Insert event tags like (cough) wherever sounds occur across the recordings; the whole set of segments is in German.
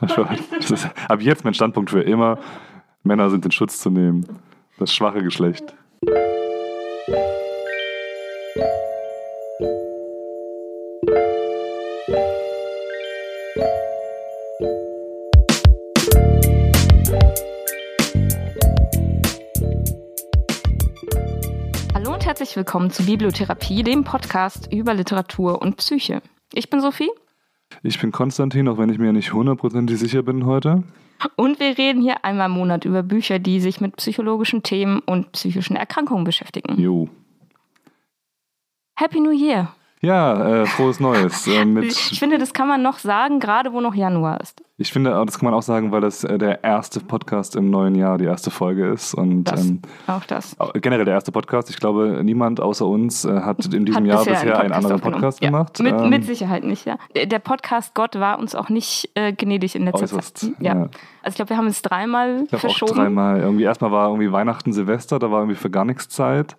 Das ist ab jetzt mein Standpunkt für immer. Männer sind in Schutz zu nehmen. Das schwache Geschlecht. Hallo und herzlich willkommen zu Bibliotherapie, dem Podcast über Literatur und Psyche. Ich bin Sophie Ich bin Konstantin, auch wenn ich mir nicht hundertprozentig sicher bin heute. und wir reden hier einmal im Monat über Bücher, die sich mit psychologischen Themen und psychischen Erkrankungen beschäftigen. Jo. Happy New Year! Ja, äh, frohes Neues. Äh, (laughs) mit, Ich finde, das kann man noch sagen, gerade wo noch Januar ist. ich finde, das kann man auch sagen, weil das äh, der erste Podcast im neuen Jahr, die erste Folge ist. Und Das, ähm, auch das. generell der erste Podcast. Ich glaube, niemand außer uns äh, hat (laughs) in diesem Hat Jahr bisher bisher einen anderen aufgenommen. Podcast ja. gemacht. Mit, Ähm, mit Sicherheit nicht, ja. Der Podcast Gott war uns auch nicht äh, gnädig in letzter Äußerst, Zeit. Ja. ja. Also ich glaube, wir haben es dreimal Ich glaube auch verschoben. dreimal. Irgendwie erstmal war irgendwie Weihnachten, Silvester, da war irgendwie für gar nichts Zeit.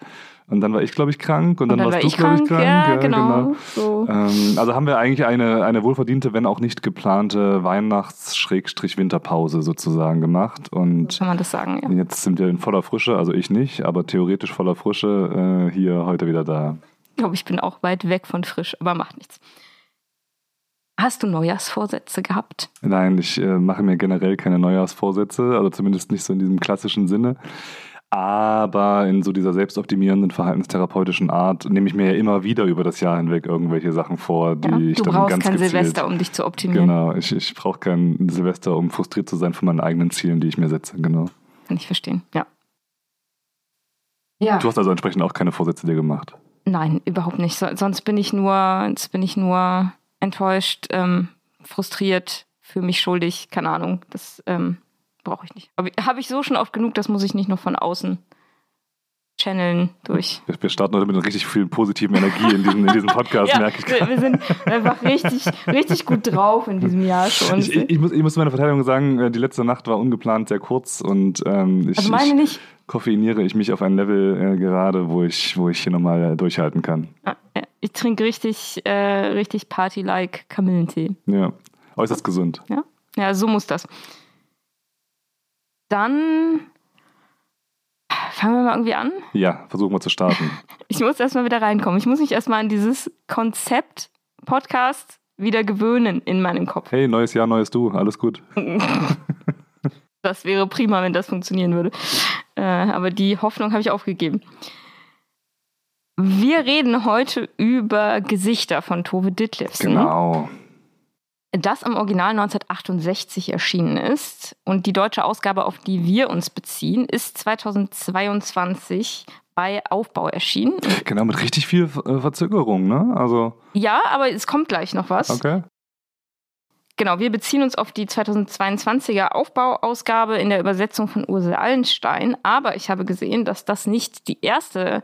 Und dann war ich, glaube ich, krank. Und dann, Und dann warst war du, glaube ich, krank, krank. ja, genau. So. Ähm, also haben wir eigentlich eine, eine wohlverdiente, wenn auch nicht geplante Weihnachts-Winterpause sozusagen gemacht. Und Kann man das sagen, ja. jetzt sind wir in voller Frische, also ich nicht, aber theoretisch voller Frische äh, hier heute wieder da. Ich glaube, ich bin auch weit weg von frisch, aber macht nichts. Hast du Neujahrsvorsätze gehabt? Nein, ich äh, mache mir generell keine Neujahrsvorsätze, also zumindest nicht so in diesem klassischen Sinne. Aber in so dieser selbstoptimierenden, verhaltenstherapeutischen Art nehme ich mir ja immer wieder über das Jahr hinweg irgendwelche Sachen vor, die Ja? ich Du dann brauchst ganz kein gezielt... Silvester, um dich zu optimieren. Genau, ich, ich brauche kein Silvester, um frustriert zu sein von meinen eigenen Zielen, die ich mir setze. Genau. Kann ich verstehen, ja. Ja. Du hast also entsprechend auch keine Vorsätze dir gemacht. Nein, überhaupt nicht. So, sonst bin ich nur, sonst bin ich nur enttäuscht, ähm, frustriert, für mich schuldig, keine Ahnung. Das ähm, brauche ich nicht. Habe ich so schon oft genug, das muss ich nicht noch von außen channeln durch. Wir starten heute mit einer richtig viel positiven Energie in diesem, in diesem (laughs) Podcast, Ja, merke ich wir, wir sind einfach richtig, richtig gut drauf in diesem Jahr schon. Ich, ich, ich, muss, ich muss meiner Verteidigung sagen, äh, die letzte Nacht war ungeplant sehr kurz und ähm, ich, also meine ich nicht. koffeiniere ich mich auf ein Level äh, gerade, wo ich, wo ich hier nochmal äh, durchhalten kann. Ah. Ich trinke richtig, äh, richtig Party-like Kamillentee. Ja, äußerst gesund. Ja? ja, so muss das. Dann fangen wir mal irgendwie an. Ja, versuchen wir zu starten. (laughs) Ich muss erstmal wieder reinkommen. Ich muss mich erstmal an dieses Konzept Podcast wieder gewöhnen in meinem Kopf. Hey, neues Jahr, neues Du, alles gut. (laughs) Das wäre prima, wenn das funktionieren würde. Äh, aber die Hoffnung habe ich aufgegeben. Wir reden heute über Gesichter von Tove Ditlevsen. Genau. Das im Original 1968 erschienen ist. Und die deutsche Ausgabe, auf die wir uns beziehen, ist 2022 bei Aufbau erschienen. Genau, mit richtig viel äh, Verzögerung, ne? Also, Ja, aber es kommt gleich noch was. okay. Genau, wir beziehen uns auf die 2022er Aufbauausgabe in der Übersetzung von Ursel Allenstein. Aber ich habe gesehen, dass das nicht die erste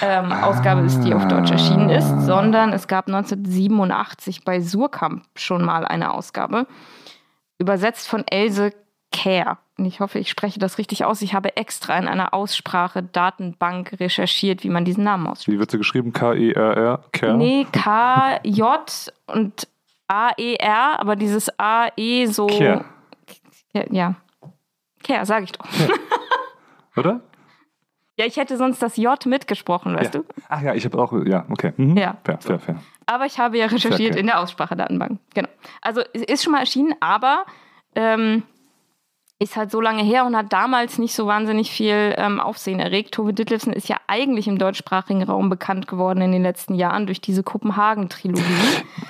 ähm, Ausgabe ist, die auf Deutsch erschienen ist, sondern es gab 1987 bei Surkamp schon mal eine Ausgabe, übersetzt von Else Kerr. Und ich hoffe, ich spreche das richtig aus. Ich habe extra in einer Aussprache-Datenbank recherchiert, wie man diesen Namen ausspricht. Wie wird sie geschrieben? K-E-R-R? Kerr? Nee, K-J und A-E-R, aber dieses A-E so. Kerr. Ja. Kerr, sag ich doch. (laughs) Oder? Ja, ich hätte sonst das J mitgesprochen, weißt ja. du? Ach ja, ich habe auch, ja, okay. Mhm. Ja. Fair, fair, fair. Aber ich habe ja recherchiert in der Aussprachedatenbank. Genau. Also es ist schon mal erschienen, aber ähm, ist halt so lange her und hat damals nicht so wahnsinnig viel ähm, Aufsehen erregt. Tove Ditlevsen ist ja eigentlich im deutschsprachigen Raum bekannt geworden in den letzten Jahren durch diese Kopenhagen-Trilogie.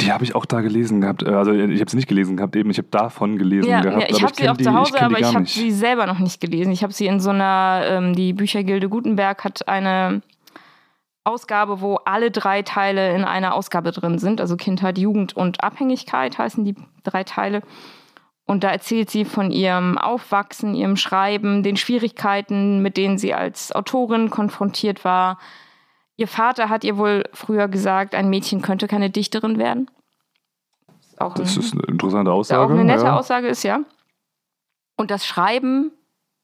Die habe ich auch da gelesen gehabt. Äh, Also ich habe sie nicht gelesen gehabt, eben. Ich habe davon gelesen Ja, gehabt. ja, ich habe sie auch die, zu Hause, die aber ich habe sie selber noch nicht gelesen. Ich habe sie in so einer, ähm, die Büchergilde Gutenberg hat eine Ausgabe, wo alle drei Teile in einer Ausgabe drin sind. Also Kindheit, Jugend und Abhängigkeit heißen die drei Teile. Und da erzählt sie von ihrem Aufwachsen, ihrem Schreiben, den Schwierigkeiten, mit denen sie als Autorin konfrontiert war. Ihr Vater hat ihr wohl früher gesagt, ein Mädchen könnte keine Dichterin werden. Ist Auch Das ein- ist eine interessante Aussage. auch eine nette ja. Aussage ist, ja. Und das Schreiben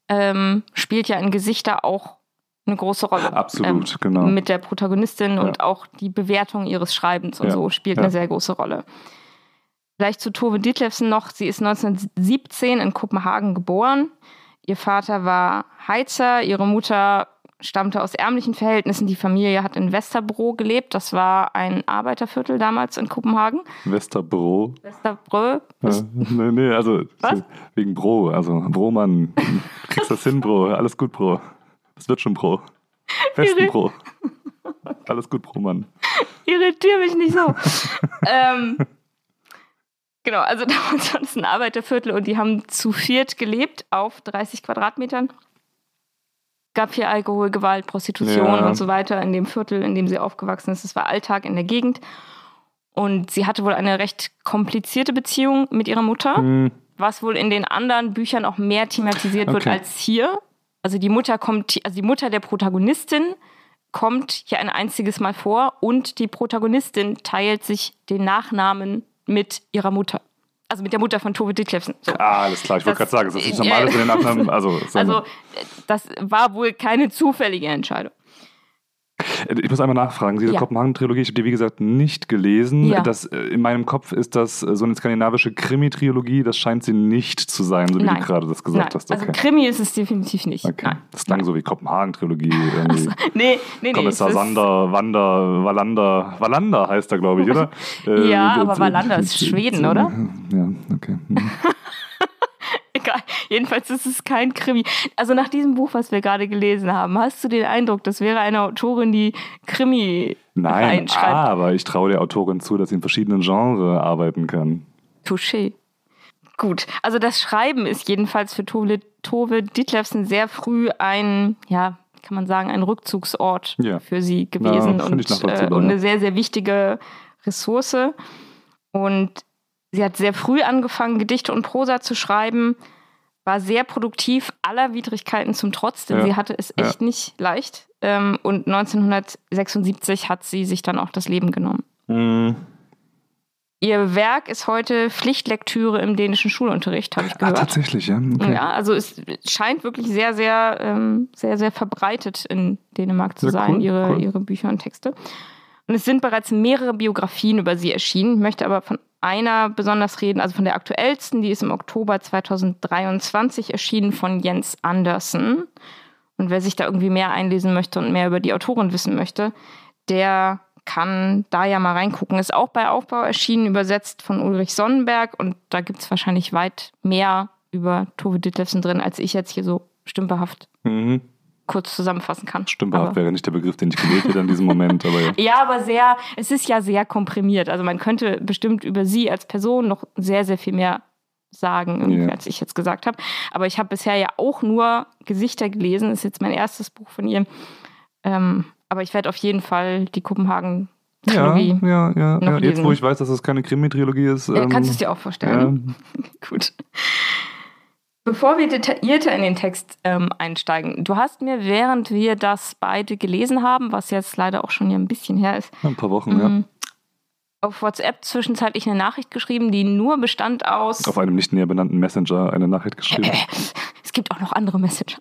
ähm, spielt ja in Gesichter auch eine große Rolle. Absolut, ähm, genau. Mit der Protagonistin Ja. und auch die Bewertung ihres Schreibens und Ja, so spielt eine sehr große Rolle. Vielleicht zu Tove Ditlevsen noch. Sie ist 1917 in Kopenhagen geboren. Ihr Vater war Heizer, ihre Mutter stammte aus ärmlichen Verhältnissen. Die Familie hat in Westerbro gelebt. Das war ein Arbeiterviertel damals in Kopenhagen. Westerbro? Westerbro? Ja, nee, nee, also Was? wegen Bro. Also Bro, Mann. Du (laughs) kriegst das hin, Bro. Alles gut, Bro. Das wird schon, Bro. Westen, Bro. Alles gut, Bro, Mann. (laughs) Irritiere mich nicht so. (laughs) ähm, genau, also damals war das ein Arbeiterviertel und die haben zu viert gelebt auf 30 Quadratmetern. Gab hier Alkohol, Gewalt, Prostitution Ja. und so weiter in dem Viertel, in dem sie aufgewachsen ist. Das war Alltag in der Gegend. Und sie hatte wohl eine recht komplizierte Beziehung mit ihrer Mutter, Hm, was wohl in den anderen Büchern auch mehr thematisiert wird Okay. als hier. Also die Mutter kommt, also die Mutter der Protagonistin kommt hier ein einziges Mal vor und die Protagonistin teilt sich den Nachnamen mit ihrer Mutter. Also mit der Mutter von Tove Ditlevsen. So. Ah, alles klar. Ich wollte gerade sagen, ist das (laughs) nicht normal, dass wir den Nachnamen. Also, Also das war wohl keine zufällige Entscheidung. Ich muss einmal nachfragen, diese Ja. Kopenhagen-Trilogie, ich habe die wie gesagt nicht gelesen. Ja. Das, äh, in meinem Kopf ist das äh, so eine skandinavische Krimi-Trilogie, das scheint sie nicht zu sein, so wie Nein. du gerade das gesagt Nein, hast. also Okay. Krimi ist es definitiv nicht. okay. Nein. Das klang so wie Kopenhagen-Trilogie. Irgendwie. (laughs) Nee, nee, nee. Kommissar ist- Sander, Wander, Wallander, Wallander heißt er, glaube ich, oder? (laughs) Ja, äh, aber Wallander ist Schweden, oder? Ja, okay. (laughs) Egal. Jedenfalls ist es kein Krimi. Also nach diesem Buch, was wir gerade gelesen haben, hast du den Eindruck, das wäre eine Autorin, die Krimi Nein, reinschreibt? aber ich traue der Autorin zu, dass sie in verschiedenen Genres arbeiten kann. Touché. Gut, also das Schreiben ist jedenfalls für Tove, Tove Ditlevsen sehr früh ein, ja, kann man sagen, ein Rückzugsort Ja. für sie gewesen ich und, äh, und eine sehr, sehr wichtige Ressource. Und sie hat sehr früh angefangen, Gedichte und Prosa zu schreiben, war sehr produktiv, aller Widrigkeiten zum Trotz, denn Ja. sie hatte es echt nicht leicht. Ähm, und 1976 hat sie sich dann auch das Leben genommen. Hm. Ihr Werk ist heute Pflichtlektüre im dänischen Schulunterricht, habe ich Ah, gehört. tatsächlich, ja. Okay. Ja, also es scheint wirklich sehr, sehr, ähm, sehr, sehr verbreitet in Dänemark zu Ja, sein, cool, ihre, cool. ihre Bücher und Texte. Und es sind bereits mehrere Biografien über sie erschienen. Ich möchte aber von einer besonders reden, also von der aktuellsten, die ist im Oktober 2023 erschienen von Jens Andersen. Und wer sich da irgendwie mehr einlesen möchte und mehr über die Autorin wissen möchte, der kann da ja mal reingucken. Ist auch bei Aufbau erschienen, übersetzt von Ulrich Sonnenberg. Und da gibt es wahrscheinlich weit mehr über Tove Ditlevsen drin, als ich jetzt hier so stümperhaft Mhm. Kurz zusammenfassen kann. Stümperhaft wäre nicht der Begriff, den ich gewählt hätte in diesem Moment, aber ja. (laughs) Ja, aber sehr, es ist ja sehr komprimiert. Also man könnte bestimmt über sie als Person noch sehr, sehr viel mehr sagen, Ja. als ich jetzt gesagt habe. Aber ich habe bisher ja auch nur Gesichter gelesen. Das ist jetzt mein erstes Buch von ihr. Ähm, aber ich werde auf jeden Fall die Ja, Kopenhagen-Trilogie. ja, ja. noch ja. Jetzt, wo ich weiß, dass es keine Krimi-Trilogie ist. Ja, ähm, kannst du es dir auch vorstellen? ja, (laughs) Gut. Bevor wir detaillierter in den Text ähm, einsteigen, du hast mir, während wir das beide gelesen haben, was jetzt leider auch schon hier ein bisschen her ist, ein paar Wochen, ja. Mhm. auf WhatsApp zwischenzeitlich eine Nachricht geschrieben, die nur bestand aus. Auf einem nicht näher benannten Messenger eine Nachricht geschrieben. (laughs) Es gibt auch noch andere Messenger.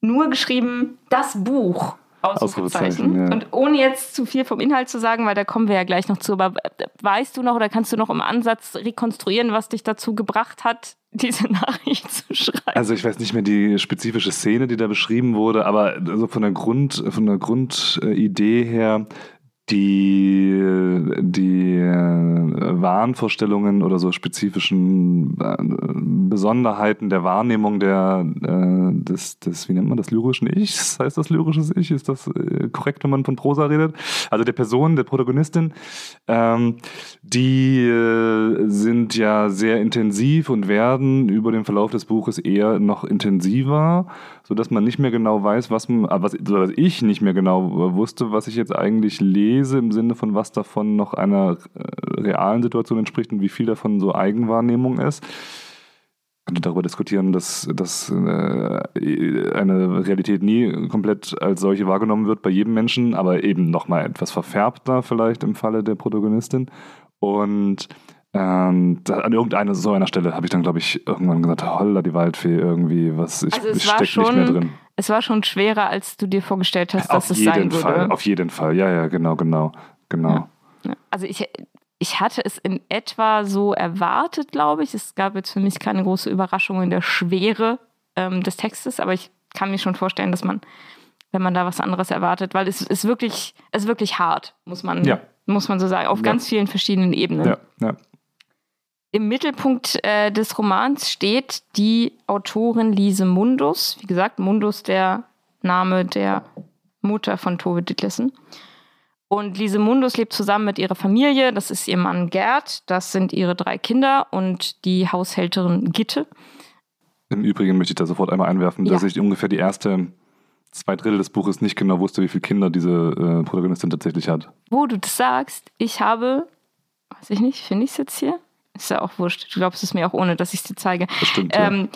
Nur geschrieben, das Buch. Ausrufezeichen. Ausrufezeichen, ja. Und ohne jetzt zu viel vom Inhalt zu sagen, weil da kommen wir ja gleich noch zu, aber äh, weißt du noch oder kannst du noch im Ansatz rekonstruieren, was dich dazu gebracht hat, (laughs) diese Nachricht zu schreiben? Also ich weiß nicht mehr die spezifische Szene, die da beschrieben wurde, aber also von der Grund, von der Grundidee her, die, die äh, Wahnvorstellungen oder so spezifischen äh, Besonderheiten der Wahrnehmung der, äh, des, des, wie nennt man das, lyrischen Ichs? (laughs) Heißt das lyrisches Ich? Ist das korrekt, wenn man von Prosa redet? Also der Person, der Protagonistin, ähm, die äh, sind ja sehr intensiv und werden über den Verlauf des Buches eher noch intensiver, sodass man nicht mehr genau weiß, was, ah, was dass ich nicht mehr genau wusste, was ich jetzt eigentlich lese, im Sinne von was davon noch einer äh, realen Situation entspricht und wie viel davon so Eigenwahrnehmung ist. Könnte darüber diskutieren, dass, dass äh, eine Realität nie komplett als solche wahrgenommen wird bei jedem Menschen, aber eben nochmal etwas verfärbter vielleicht im Falle der Protagonistin. Und ähm, da, an irgendeiner so einer Stelle habe ich dann, glaube ich, irgendwann gesagt, holla die Waldfee irgendwie, was ich, Also ich war steck nicht mehr drin. Es war schon schwerer, als du dir vorgestellt hast, dass Auf es jeden sein Fall, würde. auf jeden Fall. Ja, ja, genau, genau, genau. Ja. Also ich, ich hatte es in etwa so erwartet, glaube ich. Es gab jetzt für mich keine große Überraschung in der Schwere ähm, des Textes, aber ich kann mir schon vorstellen, dass man, wenn man da was anderes erwartet, weil es ist wirklich, es ist wirklich hart, muss man, Ja. Muss man so sagen, auf Ja. ganz vielen verschiedenen Ebenen. Ja, ja. Im Mittelpunkt äh, des Romans steht die Autorin Lise Mundus. Wie gesagt, Mundus der Name der Mutter von Tove Ditlevsen. Und Lise Mundus lebt zusammen mit ihrer Familie. Das ist ihr Mann Gerd, das sind ihre drei Kinder und die Haushälterin Gitte. Im Übrigen möchte ich da sofort einmal einwerfen, dass Ja. ich ungefähr die erste zwei Drittel des Buches nicht genau wusste, wie viele Kinder diese äh, Protagonistin tatsächlich hat. Wo du das sagst, ich habe, weiß ich nicht, finde ich es jetzt hier? Ist ja auch wurscht. Du glaubst es mir auch ohne, dass ich es dir zeige. Das stimmt. ja. Ähm,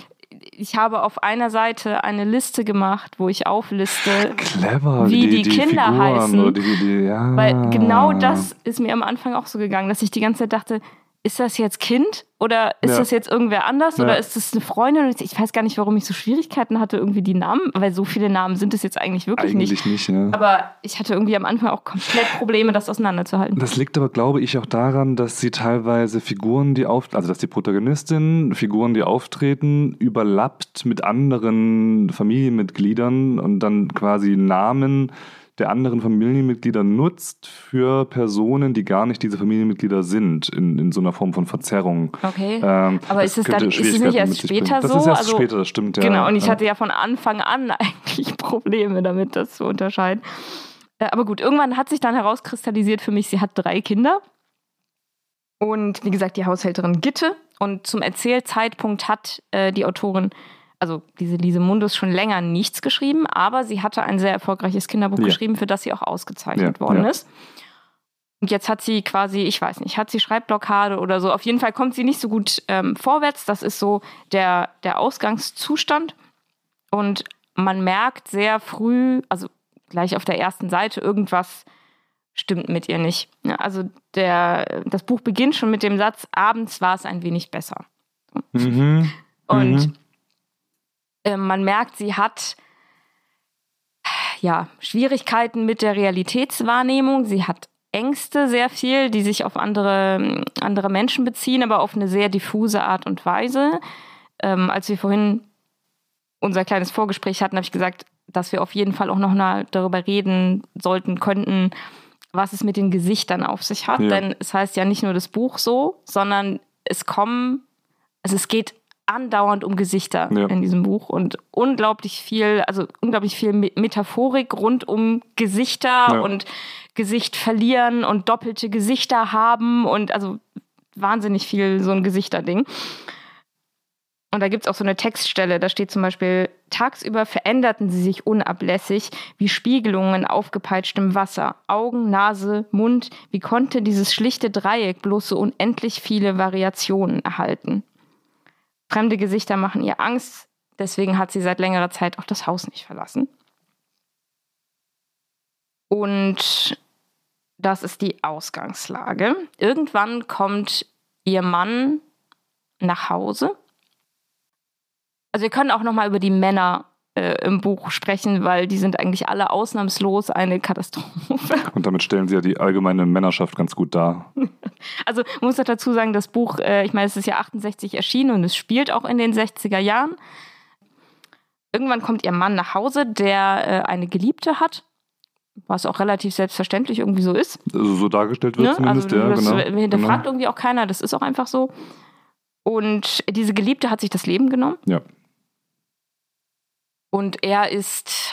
ich habe auf einer Seite eine Liste gemacht, wo ich aufliste, Clever, wie die Kinder Figuren heißen. Die, die, die, ja. weil genau das ist mir am Anfang auch so gegangen, dass ich die ganze Zeit dachte, ist das jetzt Kind oder ist Ja. das jetzt irgendwer anders Ja. oder ist das eine Freundin? Und Ich weiß gar nicht, warum ich so Schwierigkeiten hatte, irgendwie die Namen, weil so viele Namen sind es jetzt eigentlich wirklich nicht. Eigentlich nicht, ja. Aber ich hatte irgendwie am Anfang auch komplett Probleme, das auseinanderzuhalten. Das liegt aber, glaube ich, auch daran, dass sie teilweise Figuren, die auf, also dass die Protagonistin Figuren, die auftreten, überlappt mit anderen Familienmitgliedern und dann quasi Namen der anderen Familienmitglieder nutzt für Personen, die gar nicht diese Familienmitglieder sind, in, in so einer Form von Verzerrung. Okay. Ähm, Aber ist es dann- ist es nicht erst später bringen. Das so? ist erst Also- später, das stimmt, ja. Genau, und ich ja. hatte ja von Anfang an (laughs) eigentlich Probleme damit, das zu unterscheiden. Äh, Aber gut, irgendwann hat sich dann herauskristallisiert für mich, sie hat drei Kinder. Und wie gesagt, die Haushälterin Gitte. Und zum Erzählzeitpunkt hat äh, die Autorin, also diese Lise Mundus, schon länger nichts geschrieben, aber sie hatte ein sehr erfolgreiches Kinderbuch Ja. geschrieben, für das sie auch ausgezeichnet Ja, worden ja. ist. Und jetzt hat sie quasi, ich weiß nicht, hat sie Schreibblockade oder so. Auf jeden Fall kommt sie nicht so gut ähm, vorwärts. Das ist so der, der Ausgangszustand. Und man merkt sehr früh, also gleich auf der ersten Seite, irgendwas stimmt mit ihr nicht. Also der, das Buch beginnt schon mit dem Satz, abends war es ein wenig besser. Mhm. Und Mhm. Äh, man merkt, sie hat ja Schwierigkeiten mit der Realitätswahrnehmung. Sie hat Ängste sehr viel, die sich auf andere, andere Menschen beziehen, aber auf eine sehr diffuse Art und Weise. Ähm, als wir vorhin unser kleines Vorgespräch hatten, habe ich gesagt, dass wir auf jeden Fall auch noch mal darüber reden sollten, könnten, was es mit den Gesichtern auf sich hat. Ja. Denn es heißt ja nicht nur das Buch so, sondern es kommen, also es geht andauernd um Gesichter Ja. in diesem Buch und unglaublich viel, also unglaublich viel Me- Metaphorik rund um Gesichter Ja. und Gesicht verlieren und doppelte Gesichter haben und also wahnsinnig viel so ein Gesichterding. Und da gibt es auch so eine Textstelle, da steht zum Beispiel, tagsüber veränderten sie sich unablässig wie Spiegelungen in aufgepeitschtem Wasser. Augen, Nase, Mund, wie konnte dieses schlichte Dreieck bloß so unendlich viele Variationen erhalten? Fremde Gesichter machen ihr Angst, deswegen hat sie seit längerer Zeit auch das Haus nicht verlassen. Und das ist die Ausgangslage. Irgendwann kommt ihr Mann nach Hause. Also wir können auch noch mal über die Männer äh, im Buch sprechen, weil die sind eigentlich alle ausnahmslos eine Katastrophe. Und damit stellen sie ja die allgemeine Männerschaft ganz gut dar. (laughs) Also man muss dazu sagen, das Buch, äh, ich meine, es ist ja 68 erschienen und es spielt auch in den 60er Jahren. Irgendwann kommt ihr Mann nach Hause, der äh, eine Geliebte hat, was auch relativ selbstverständlich irgendwie so ist. Also so dargestellt wird Ne? zumindest, also ja, das genau. hinterfragt genau. irgendwie auch keiner, das ist auch einfach so. Und diese Geliebte hat sich das Leben genommen. Ja. Und er ist,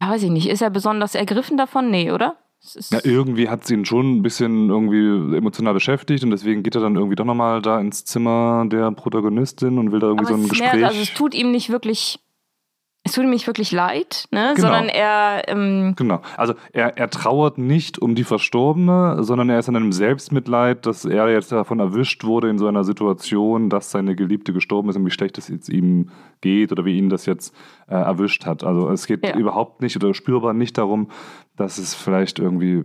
weiß ich nicht, ist er besonders ergriffen davon? Nee, oder? Es Ja, irgendwie hat sie ihn schon ein bisschen irgendwie emotional beschäftigt und deswegen geht er dann irgendwie doch nochmal da ins Zimmer der Protagonistin und will da irgendwie aber so ein es Gespräch. mehr, also es tut ihm nicht wirklich, es tut ihm nicht wirklich leid, ne? Genau. sondern er, ähm, Genau. Also er, er trauert nicht um die Verstorbene, sondern er ist in einem Selbstmitleid, dass er jetzt davon erwischt wurde in so einer Situation, dass seine Geliebte gestorben ist und wie schlecht es jetzt ihm geht oder wie ihn das jetzt äh, erwischt hat. Also es geht Ja. überhaupt nicht oder spürbar nicht darum, dass es vielleicht irgendwie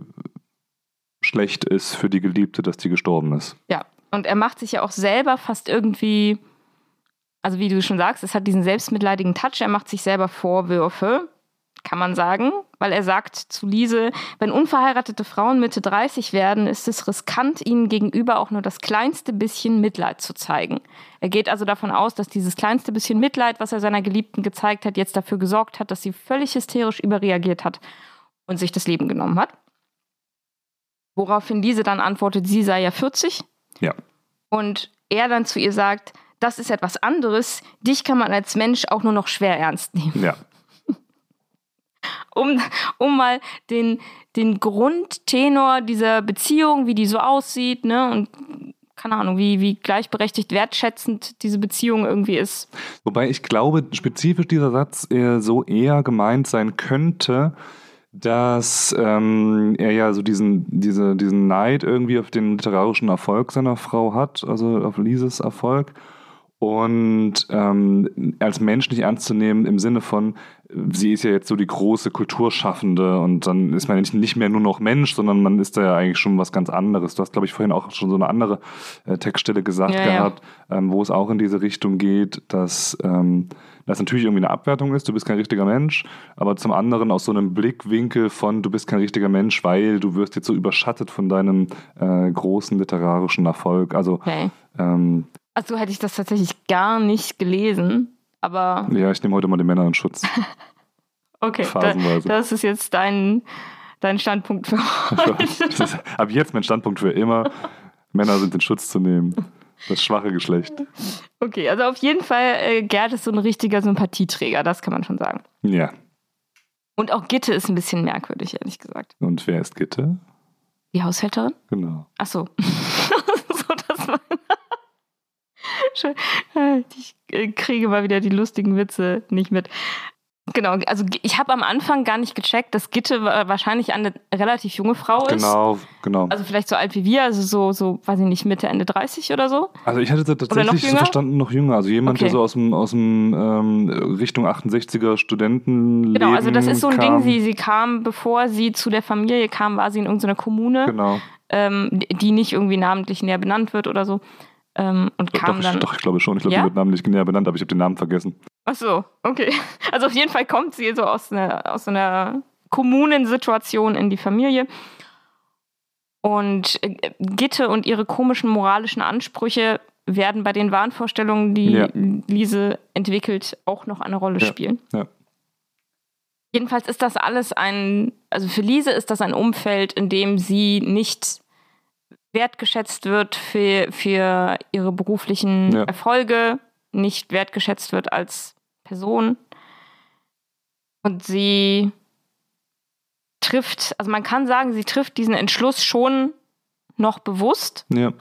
schlecht ist für die Geliebte, dass die gestorben ist. ja, und er macht sich ja auch selber fast irgendwie, also wie du schon sagst, es hat diesen selbstmitleidigen Touch, er macht sich selber Vorwürfe kann man sagen, weil er sagt zu Lise, wenn unverheiratete Frauen Mitte 30 werden, ist es riskant, ihnen gegenüber auch nur das kleinste bisschen Mitleid zu zeigen. Er geht also davon aus, dass dieses kleinste bisschen Mitleid, was er seiner Geliebten gezeigt hat, jetzt dafür gesorgt hat, dass sie völlig hysterisch überreagiert hat und sich das Leben genommen hat. Woraufhin Lise dann antwortet, sie sei ja 40. Ja. Und er dann zu ihr sagt, das ist etwas anderes, dich kann man als Mensch auch nur noch schwer ernst nehmen. Ja. (laughs) um, um mal den, den Grundtenor dieser Beziehung, wie die so aussieht, ne, und keine Ahnung, wie, wie gleichberechtigt wertschätzend diese Beziehung irgendwie ist. Wobei ich glaube, spezifisch dieser Satz äh, so eher gemeint sein könnte, dass ähm, er ja so diesen, diese, diesen Neid irgendwie auf den literarischen Erfolg seiner Frau hat, also auf Lises Erfolg und ähm, als Mensch nicht ernst zu nehmen im Sinne von, sie ist ja jetzt so die große Kulturschaffende und dann ist man nicht mehr nur noch Mensch, sondern man ist da ja eigentlich schon was ganz anderes. Du hast, glaube ich, vorhin auch schon so eine andere äh, Textstelle gesagt Ja, ja. gehabt, Ähm, wo es auch in diese Richtung geht, dass ähm, das natürlich irgendwie eine Abwertung ist, du bist kein richtiger Mensch, aber zum anderen aus so einem Blickwinkel von, du bist kein richtiger Mensch, weil du wirst jetzt so überschattet von deinem äh, großen literarischen Erfolg. Also Okay. ähm, Also hätte ich das tatsächlich gar nicht gelesen, aber ja, ich nehme heute mal die Männer in Schutz. (laughs) okay, da, Phasenweise. das ist jetzt dein, dein Standpunkt für heute. Das ist ab jetzt mein Standpunkt für immer. Männer sind in Schutz zu nehmen. Das schwache Geschlecht. Okay, also auf jeden Fall, äh, Gerd ist so ein richtiger Sympathieträger, das kann man schon sagen. Ja. Und auch Gitte ist ein bisschen merkwürdig, ehrlich gesagt. Und wer ist Gitte? Die Haushälterin? Genau. Ach so, das war. Schön. Äh, Ich äh, kriege mal wieder die lustigen Witze nicht mit. Genau, also ich habe am Anfang gar nicht gecheckt, dass Gitte wa- wahrscheinlich eine relativ junge Frau ist. Genau, genau. Also vielleicht so alt wie wir, also so, so, weiß ich nicht, Mitte, Ende 30 oder so. Also ich hatte tatsächlich so verstanden, noch jünger. Also jemand, Okay. der so aus dem, aus dem ähm, Richtung 68er Studentenleben Genau, also das ist so ein kam. Ding, sie, sie kam, bevor sie zu der Familie kam, war sie in irgendeiner Kommune, Genau. ähm, die nicht irgendwie namentlich näher benannt wird oder so. Ähm, und kam Doch, dann. ich, doch, ich glaube schon. Ich glaube, Ja? die wird namentlich näher benannt, aber ich habe den Namen vergessen. Ach so, okay. Also auf jeden Fall kommt sie so aus einer, aus einer Kommunensituation in die Familie. Und äh, Gitte und ihre komischen moralischen Ansprüche werden bei den Wahnvorstellungen, die Ja. Lise entwickelt, auch noch eine Rolle Ja. spielen. Ja. Jedenfalls ist das alles ein, also für Lise ist das ein Umfeld, in dem sie nicht wertgeschätzt wird für, für ihre beruflichen Ja. Erfolge, nicht wertgeschätzt wird als Person. Und sie trifft, also man kann sagen, sie trifft diesen Entschluss schon noch bewusst, Ja.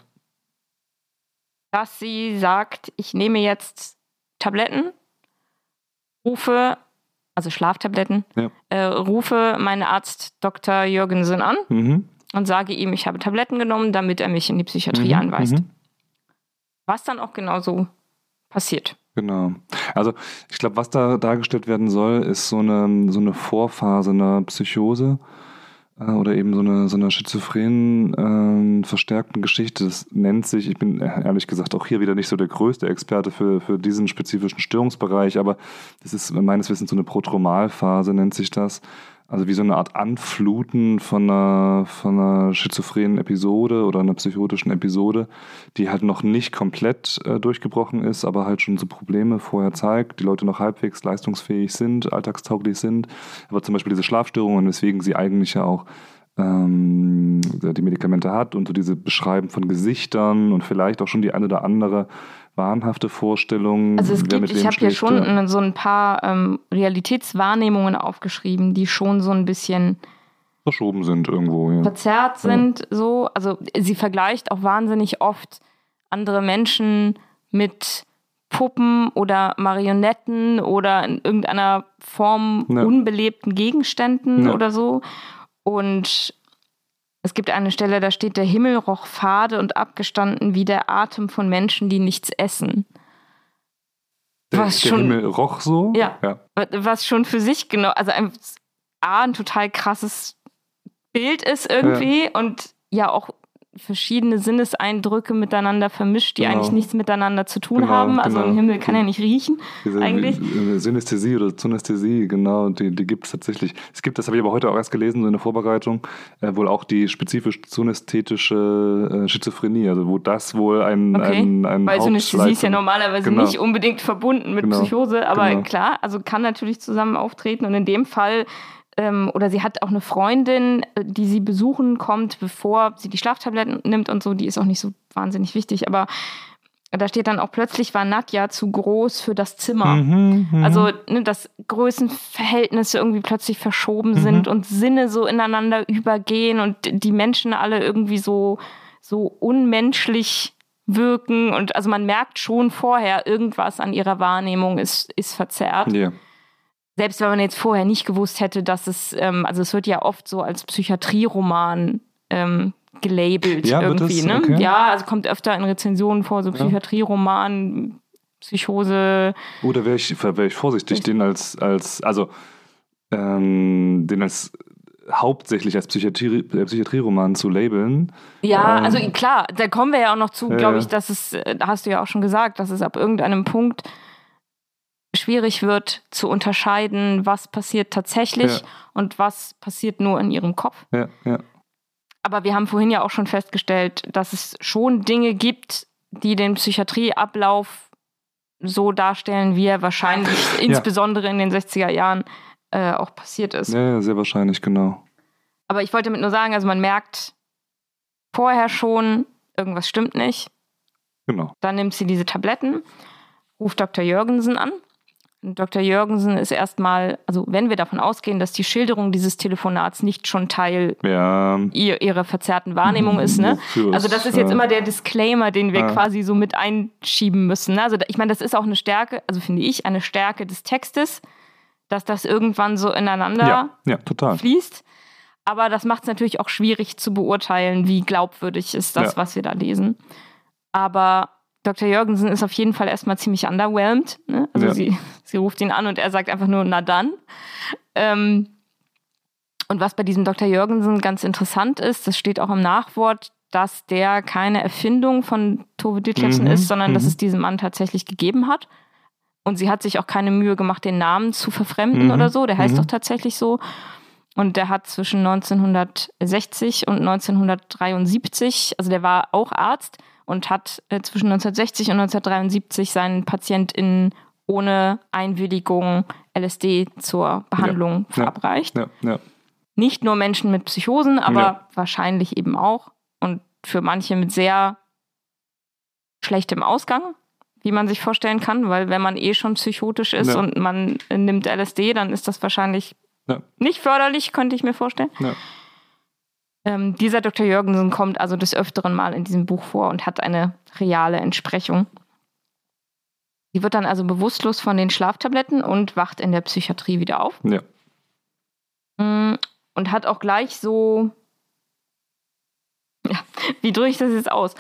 dass sie sagt, ich nehme jetzt Tabletten, rufe, also Schlaftabletten, Ja. äh, rufe meinen Arzt Dr. Jürgensen an Mhm. Und sage ihm, ich habe Tabletten genommen, damit er mich in die Psychiatrie Mhm, anweist. mhm. Was dann auch genauso passiert. Genau. Also ich glaube, was da dargestellt werden soll, ist so eine, so eine Vorphase einer Psychose äh, oder eben so eine, so eine schizophren ähm, verstärkten Geschichte. Das nennt sich, ich bin ehrlich gesagt auch hier wieder nicht so der größte Experte für, für diesen spezifischen Störungsbereich, aber das ist meines Wissens so eine Protromalphase, nennt sich das. Also wie so eine Art Anfluten von einer, von einer schizophrenen Episode oder einer psychotischen Episode, die halt noch nicht komplett äh, durchgebrochen ist, aber halt schon so Probleme vorher zeigt, die Leute noch halbwegs leistungsfähig sind, alltagstauglich sind. Aber zum Beispiel diese Schlafstörungen, weswegen sie eigentlich ja auch ähm, die Medikamente hat und so diese Beschreiben von Gesichtern und vielleicht auch schon die eine oder andere wahnhafte Vorstellung. Also es gibt, ich habe hier schon ja. so ein paar ähm, Realitätswahrnehmungen aufgeschrieben, die schon so ein bisschen verschoben sind irgendwo. Ja. verzerrt sind. So, also sie vergleicht auch wahnsinnig oft andere Menschen mit Puppen oder Marionetten oder in irgendeiner Form Ja. unbelebten Gegenständen Ja. oder so. Und es gibt eine Stelle, da steht, der Himmel roch fade und abgestanden wie der Atem von Menschen, die nichts essen. Was der schon- Himmel roch so. Ja. ja. Was schon für sich genau, also ein, A, ein total krasses Bild ist irgendwie und ja auch verschiedene Sinneseindrücke miteinander vermischt, die Genau. eigentlich nichts miteinander zu tun Genau, haben. Also genau. ein Himmel kann ja nicht riechen, Diese eigentlich. äh, Synästhesie oder Synästhesie, genau, die, die gibt es tatsächlich. Es gibt, das habe ich aber heute auch erst gelesen, so in der Vorbereitung, äh, wohl auch die spezifisch synästhetische äh, Schizophrenie, also wo das wohl ein, Okay, ein, ein Weil Synästhesie ist ja normalerweise Genau. nicht unbedingt verbunden mit Genau, Psychose, aber genau. klar, also kann natürlich zusammen auftreten und in dem Fall, ähm, oder sie hat auch eine Freundin, äh, die sie besuchen kommt, bevor sie die Schlaftabletten nimmt und so, die ist auch nicht so wahnsinnig wichtig, aber da steht dann auch plötzlich war Nadja zu groß für das Zimmer. Mhm, mhm. Also, ne, dass Größenverhältnisse irgendwie plötzlich verschoben Mhm. sind und Sinne so ineinander übergehen und die Menschen alle irgendwie so, so unmenschlich wirken. Und also man merkt schon vorher, irgendwas an ihrer Wahrnehmung ist, ist verzerrt. ja. Selbst wenn man jetzt vorher nicht gewusst hätte, dass es, ähm, also es wird ja oft so als Psychiatrieroman ähm, gelabelt Ja, wird irgendwie, es? ne? Okay. Ja, also kommt öfter in Rezensionen vor, so. Psychiatrieroman, Psychose, Oder wäre ich, wär ich vorsichtig, den als, als also ähm, den als hauptsächlich als Psychiatrie, äh, Psychiatrieroman zu labeln. Ja, Ähm, also klar, da kommen wir ja auch noch zu, glaube ich, dass es, äh, da hast du ja auch schon gesagt, dass es ab irgendeinem Punkt schwierig wird zu unterscheiden, was passiert tatsächlich Ja. und was passiert nur in ihrem Kopf. Ja, ja. Aber wir haben vorhin ja auch schon festgestellt, dass es schon Dinge gibt, die den Psychiatrieablauf so darstellen, wie er wahrscheinlich insbesondere in den 60er Jahren äh, auch passiert ist. Ja, ja, sehr wahrscheinlich, genau. Aber ich wollte damit nur sagen, also man merkt vorher schon, irgendwas stimmt nicht. Genau. Dann nimmt sie diese Tabletten, ruft Dr. Jürgensen an. Dr. Jürgensen ist erstmal, also wenn wir davon ausgehen, dass die Schilderung dieses Telefonats nicht schon Teil Ja. ihr, ihrer verzerrten Wahrnehmung ist, ne? (laughs) Also das ist jetzt immer der Disclaimer, den wir Ja. quasi so mit einschieben müssen. ne? Also ich meine, das ist auch eine Stärke, also finde ich, eine Stärke des Textes, dass das irgendwann so ineinander Ja, fließt. Aber das macht es natürlich auch schwierig zu beurteilen, wie glaubwürdig ist das, was wir da lesen. Aber Dr. Jürgensen ist auf jeden Fall erstmal ziemlich underwhelmed. Ne? Also Ja. sie, sie ruft ihn an und er sagt einfach nur, na dann. Ähm, und was bei diesem Dr. Jürgensen ganz interessant ist, das steht auch im Nachwort, dass der keine Erfindung von Tove Ditlevsen Mhm, ist, sondern dass mhm. es diesen Mann tatsächlich gegeben hat. Und sie hat sich auch keine Mühe gemacht, den Namen zu verfremden Mhm, oder so. Der heißt mhm. doch tatsächlich so. Und der hat zwischen 1960 und 1973, also der war auch Arzt und hat äh, zwischen 1960 und 1973 seinen PatientInnen ohne Einwilligung LSD zur Behandlung Ja. verabreicht. Ja, ja. Nicht nur Menschen mit Psychosen, aber wahrscheinlich eben auch. Und für manche mit sehr schlechtem Ausgang, wie man sich vorstellen kann, weil wenn man eh schon psychotisch ist und man äh, nimmt LSD, dann ist das wahrscheinlich nicht förderlich, könnte ich mir vorstellen. Ähm, dieser Dr. Jürgensen kommt also des Öfteren mal in diesem Buch vor und hat eine reale Entsprechung. Sie wird dann also bewusstlos von den Schlaftabletten und wacht in der Psychiatrie wieder auf. Ja. Mm, Und hat auch gleich so. Ja, wie drücke ich das jetzt aus?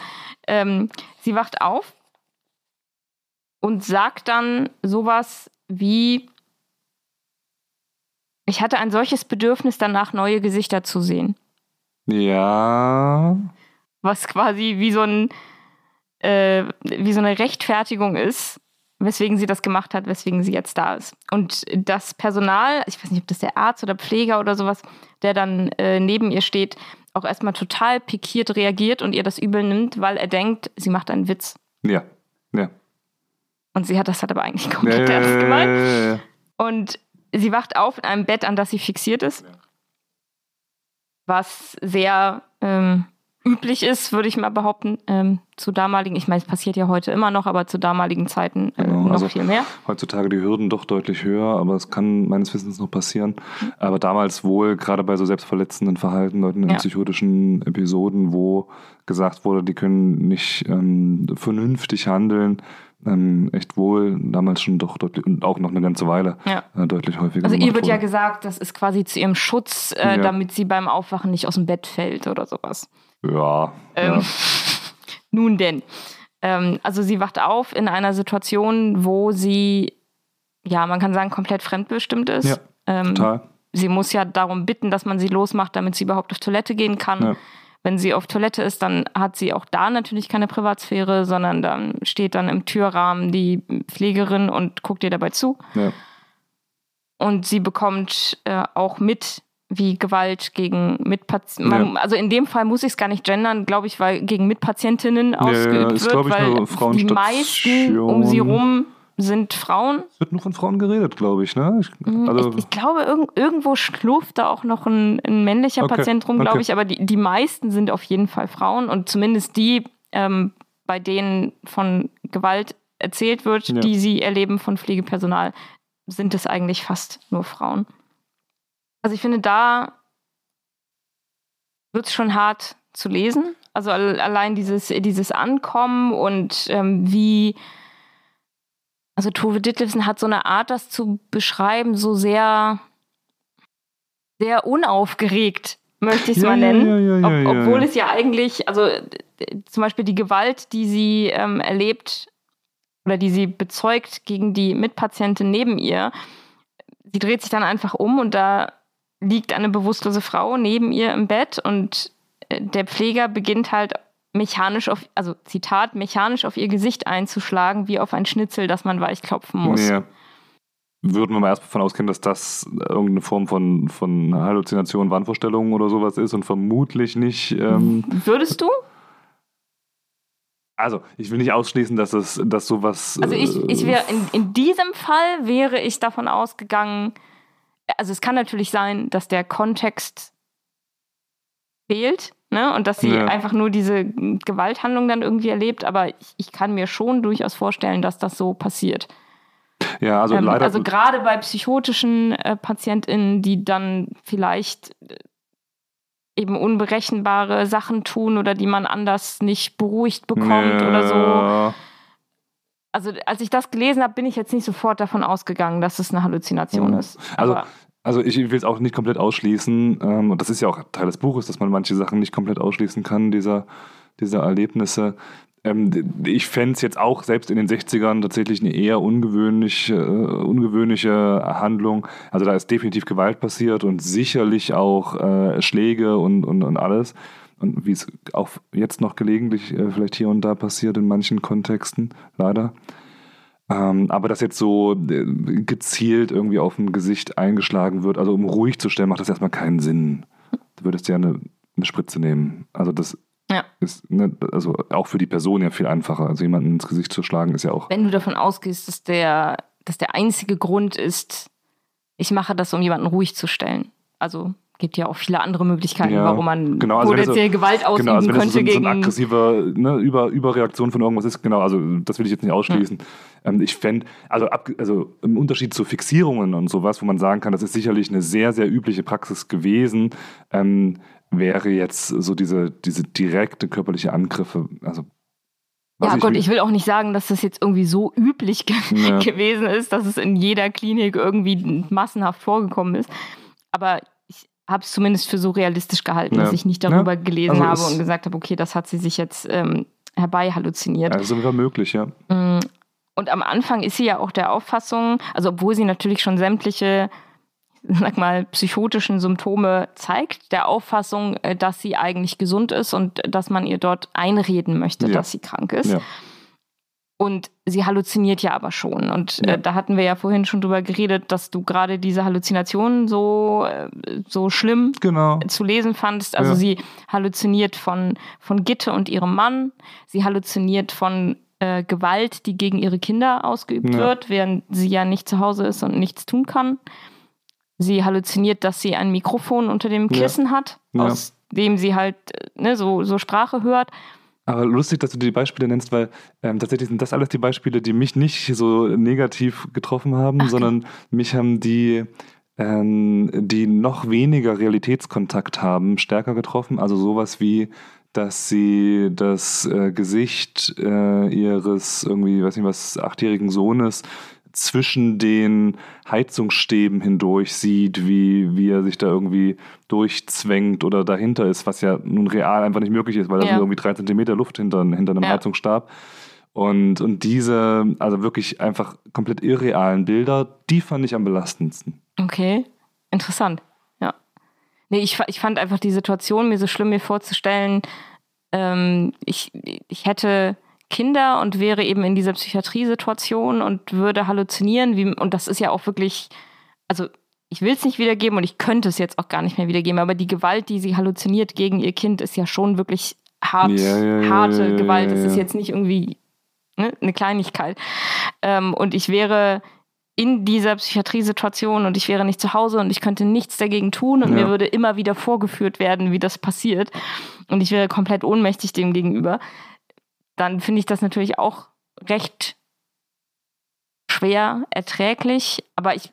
Ähm, sie wacht auf und sagt dann sowas wie: Ich hatte ein solches Bedürfnis danach, neue Gesichter zu sehen. Ja. Was quasi wie so, ein, äh, wie so eine Rechtfertigung ist, weswegen sie das gemacht hat, weswegen sie jetzt da ist. Und das Personal, ich weiß nicht, ob das der Arzt oder Pfleger oder sowas, der dann äh, neben ihr steht, auch erstmal total pikiert reagiert und ihr das übel nimmt, weil er denkt, sie macht einen Witz. Ja. Ja. Und sie hat das hat aber eigentlich komplett ernst gemeint. ja, ja, ja. Und sie wacht auf in einem Bett, an das sie fixiert ist. Was sehr ähm, üblich ist, würde ich mal behaupten, ähm, zu damaligen, ich meine, es passiert ja heute immer noch, aber zu damaligen Zeiten äh, Genau, noch also- viel mehr. Heutzutage die Hürden doch deutlich höher, aber es kann meines Wissens noch passieren. Aber damals wohl, gerade bei so selbstverletzenden Verhalten, Leuten in Ja. psychotischen Episoden, wo gesagt wurde, die können nicht ähm, vernünftig handeln, ähm, echt wohl damals schon doch deutlich, und auch noch eine ganze Weile Ja. äh, deutlich häufiger. Also ihr wird ja wurde. gesagt, das ist quasi zu ihrem Schutz, äh, Ja. damit sie beim Aufwachen nicht aus dem Bett fällt oder sowas. Ja, Ähm, ja. (laughs) Nun denn. Ähm, also sie wacht auf in einer Situation, wo sie, ja, man kann sagen, komplett fremdbestimmt ist. Ja, ähm, total. sie muss ja darum bitten, dass man sie losmacht, damit sie überhaupt auf Toilette gehen kann. Ja. Wenn sie auf Toilette ist, dann hat sie auch da natürlich keine Privatsphäre, sondern dann steht dann im Türrahmen die Pflegerin und guckt ihr dabei zu. Ja. Und sie bekommt äh, auch mit, wie Gewalt gegen Mitpatienten, Ja. also in dem Fall muss ich es gar nicht gendern, glaube ich, weil gegen Mitpatientinnen ja, ausgeübt ist, wird, weil die meisten um sie rum sind Frauen. Es wird nur von Frauen geredet, glaube ich, ne? Ich, also, Mhm, ich, ich glaube, irg irgendwo schlurft da auch noch ein, ein männlicher Okay, Patient rum, glaube okay. ich, aber die, die meisten sind auf jeden Fall Frauen und zumindest die, ähm, bei denen von Gewalt erzählt wird, Ja. die sie erleben von Pflegepersonal, sind es eigentlich fast nur Frauen. Also ich finde, da wird es schon hart zu lesen. Also al- allein dieses, dieses Ankommen und ähm, wie, also Tove Ditlevsen hat so eine Art, das zu beschreiben, so sehr, sehr unaufgeregt, möchte ich es Ja, mal nennen. ja, ja, Ob, obwohl es ja eigentlich, also äh, zum Beispiel die Gewalt, die sie ähm, erlebt oder die sie bezeugt gegen die Mitpatientin neben ihr, sie dreht sich dann einfach um und da liegt eine bewusstlose Frau neben ihr im Bett und äh, der Pfleger beginnt halt mechanisch auf, also Zitat, mechanisch auf ihr Gesicht einzuschlagen, wie auf ein Schnitzel, das man weich klopfen muss. Ja. Würden wir mal erst davon ausgehen, dass das irgendeine Form von, von Halluzination, Wahnvorstellung oder sowas ist und vermutlich nicht. Ähm, Würdest du? also, ich will nicht ausschließen, dass es dass sowas. Also ich, äh, ich wäre in, in diesem Fall wäre ich davon ausgegangen, also es kann natürlich sein, dass der Kontext fehlt, ne? Und dass sie Ja. einfach nur diese Gewalthandlung dann irgendwie erlebt, aber ich, ich kann mir schon durchaus vorstellen, dass das so passiert. Ja, also ähm, leider. also gerade bei psychotischen äh, PatientInnen, die dann vielleicht äh, eben unberechenbare Sachen tun oder die man anders nicht beruhigt bekommt oder so. Ja. Also als ich das gelesen habe, bin ich jetzt nicht sofort davon ausgegangen, dass es eine Halluzination Mhm. ist. Also, Aber Also ich will es auch nicht komplett ausschließen. Ähm, und das ist ja auch Teil des Buches, dass man manche Sachen nicht komplett ausschließen kann, dieser, dieser Erlebnisse. Ähm, ich fände es jetzt auch selbst in den 60ern tatsächlich eine eher ungewöhnlich, äh, ungewöhnliche Handlung. Also da ist definitiv Gewalt passiert und sicherlich auch äh, Schläge und, und, und alles. Und wie es auch jetzt noch gelegentlich äh, vielleicht hier und da passiert in manchen Kontexten, leider. Ähm, aber dass jetzt so äh, gezielt irgendwie auf ein Gesicht eingeschlagen wird, also um ruhig zu stellen, macht das erstmal keinen Sinn. Du würdest ja eine, eine Spritze nehmen. Also das Ja. ist ne, also auch für die Person ja viel einfacher. Also jemanden ins Gesicht zu schlagen ist ja auch. wenn du davon ausgehst, dass der, dass der einzige Grund ist, ich mache das, um jemanden ruhig zu stellen. Also gibt ja auch viele andere Möglichkeiten, Ja, warum man genau, also das so- potenziell Gewalt ausüben Genau, also wenn das so, könnte so ein gegen. aggressiver ne, Über, Überreaktion von irgendwas ist, genau, also das will ich jetzt nicht ausschließen. Ähm, ich fände, also, ab, also im Unterschied zu Fixierungen und sowas, wo man sagen kann, das ist sicherlich eine sehr, sehr übliche Praxis gewesen, ähm, wäre jetzt so diese, diese direkte körperliche Angriffe, also ja, Gott, mir- ich will auch nicht sagen, dass das jetzt irgendwie so üblich ge (laughs) Ja. gewesen ist, dass es in jeder Klinik irgendwie massenhaft vorgekommen ist. Aber ich habe es zumindest für so realistisch gehalten, Ja. dass ich nicht darüber Ja. gelesen Also habe und gesagt habe, okay, das hat sie sich jetzt ähm, herbei halluziniert. Also wäre möglich, ja. Mm, Und am Anfang ist sie ja auch der Auffassung, also obwohl sie natürlich schon sämtliche, (laughs) sag mal, psychotischen Symptome zeigt, der Auffassung, äh, dass sie eigentlich gesund ist und dass man ihr dort einreden möchte, Ja. dass sie krank ist. Ja. Und sie halluziniert ja aber schon. Und Ja. äh, da hatten wir ja vorhin schon drüber geredet, dass du gerade diese Halluzinationen so, äh, so schlimm Genau. zu lesen fandest. Also Ja. sie halluziniert von, von Gitte und ihrem Mann. Sie halluziniert von äh, Gewalt, die gegen ihre Kinder ausgeübt Ja. wird, während sie ja nicht zu Hause ist und nichts tun kann. Sie halluziniert, dass sie ein Mikrofon unter dem. Kissen hat, aus dem sie halt äh, ne, so, so Sprache hört. Aber lustig, dass du die Beispiele nennst, weil ähm, tatsächlich sind das alles die Beispiele, die mich nicht so negativ getroffen haben, sondern mich haben die, ähm, die noch weniger Realitätskontakt haben, stärker getroffen. Also sowas wie, dass sie das äh, Gesicht äh, ihres irgendwie, weiß nicht was, achtjährigen Sohnes zwischen den Heizungsstäben hindurch sieht, wie, wie er sich da irgendwie durchzwängt oder dahinter ist, was ja nun real einfach nicht möglich ist, weil da Ja. sind irgendwie drei Zentimeter Luft hinter, hinter einem Ja. Heizungsstab. Und, und diese, also wirklich einfach komplett irrealen Bilder, die fand ich am belastendsten. Okay, interessant. Ja. Nee, ich, ich fand einfach die Situation mir so schlimm, mir vorzustellen, ähm, ich, ich hätte Kinder und wäre eben in dieser Psychiatriesituation und würde halluzinieren, wie, und das ist ja auch wirklich, also ich will es nicht wiedergeben und ich könnte es jetzt auch gar nicht mehr wiedergeben, aber die Gewalt, die sie halluziniert gegen ihr Kind, ist ja schon wirklich hart, Ja, ja, harte ja, Gewalt. ja, Es ist jetzt nicht irgendwie ne, eine Kleinigkeit. Ähm, und ich wäre in dieser Psychiatriesituation und ich wäre nicht zu Hause und ich könnte nichts dagegen tun und mir würde immer wieder vorgeführt werden, wie das passiert. Und ich wäre komplett ohnmächtig dem gegenüber. Dann finde ich das natürlich auch recht schwer erträglich. Aber ich,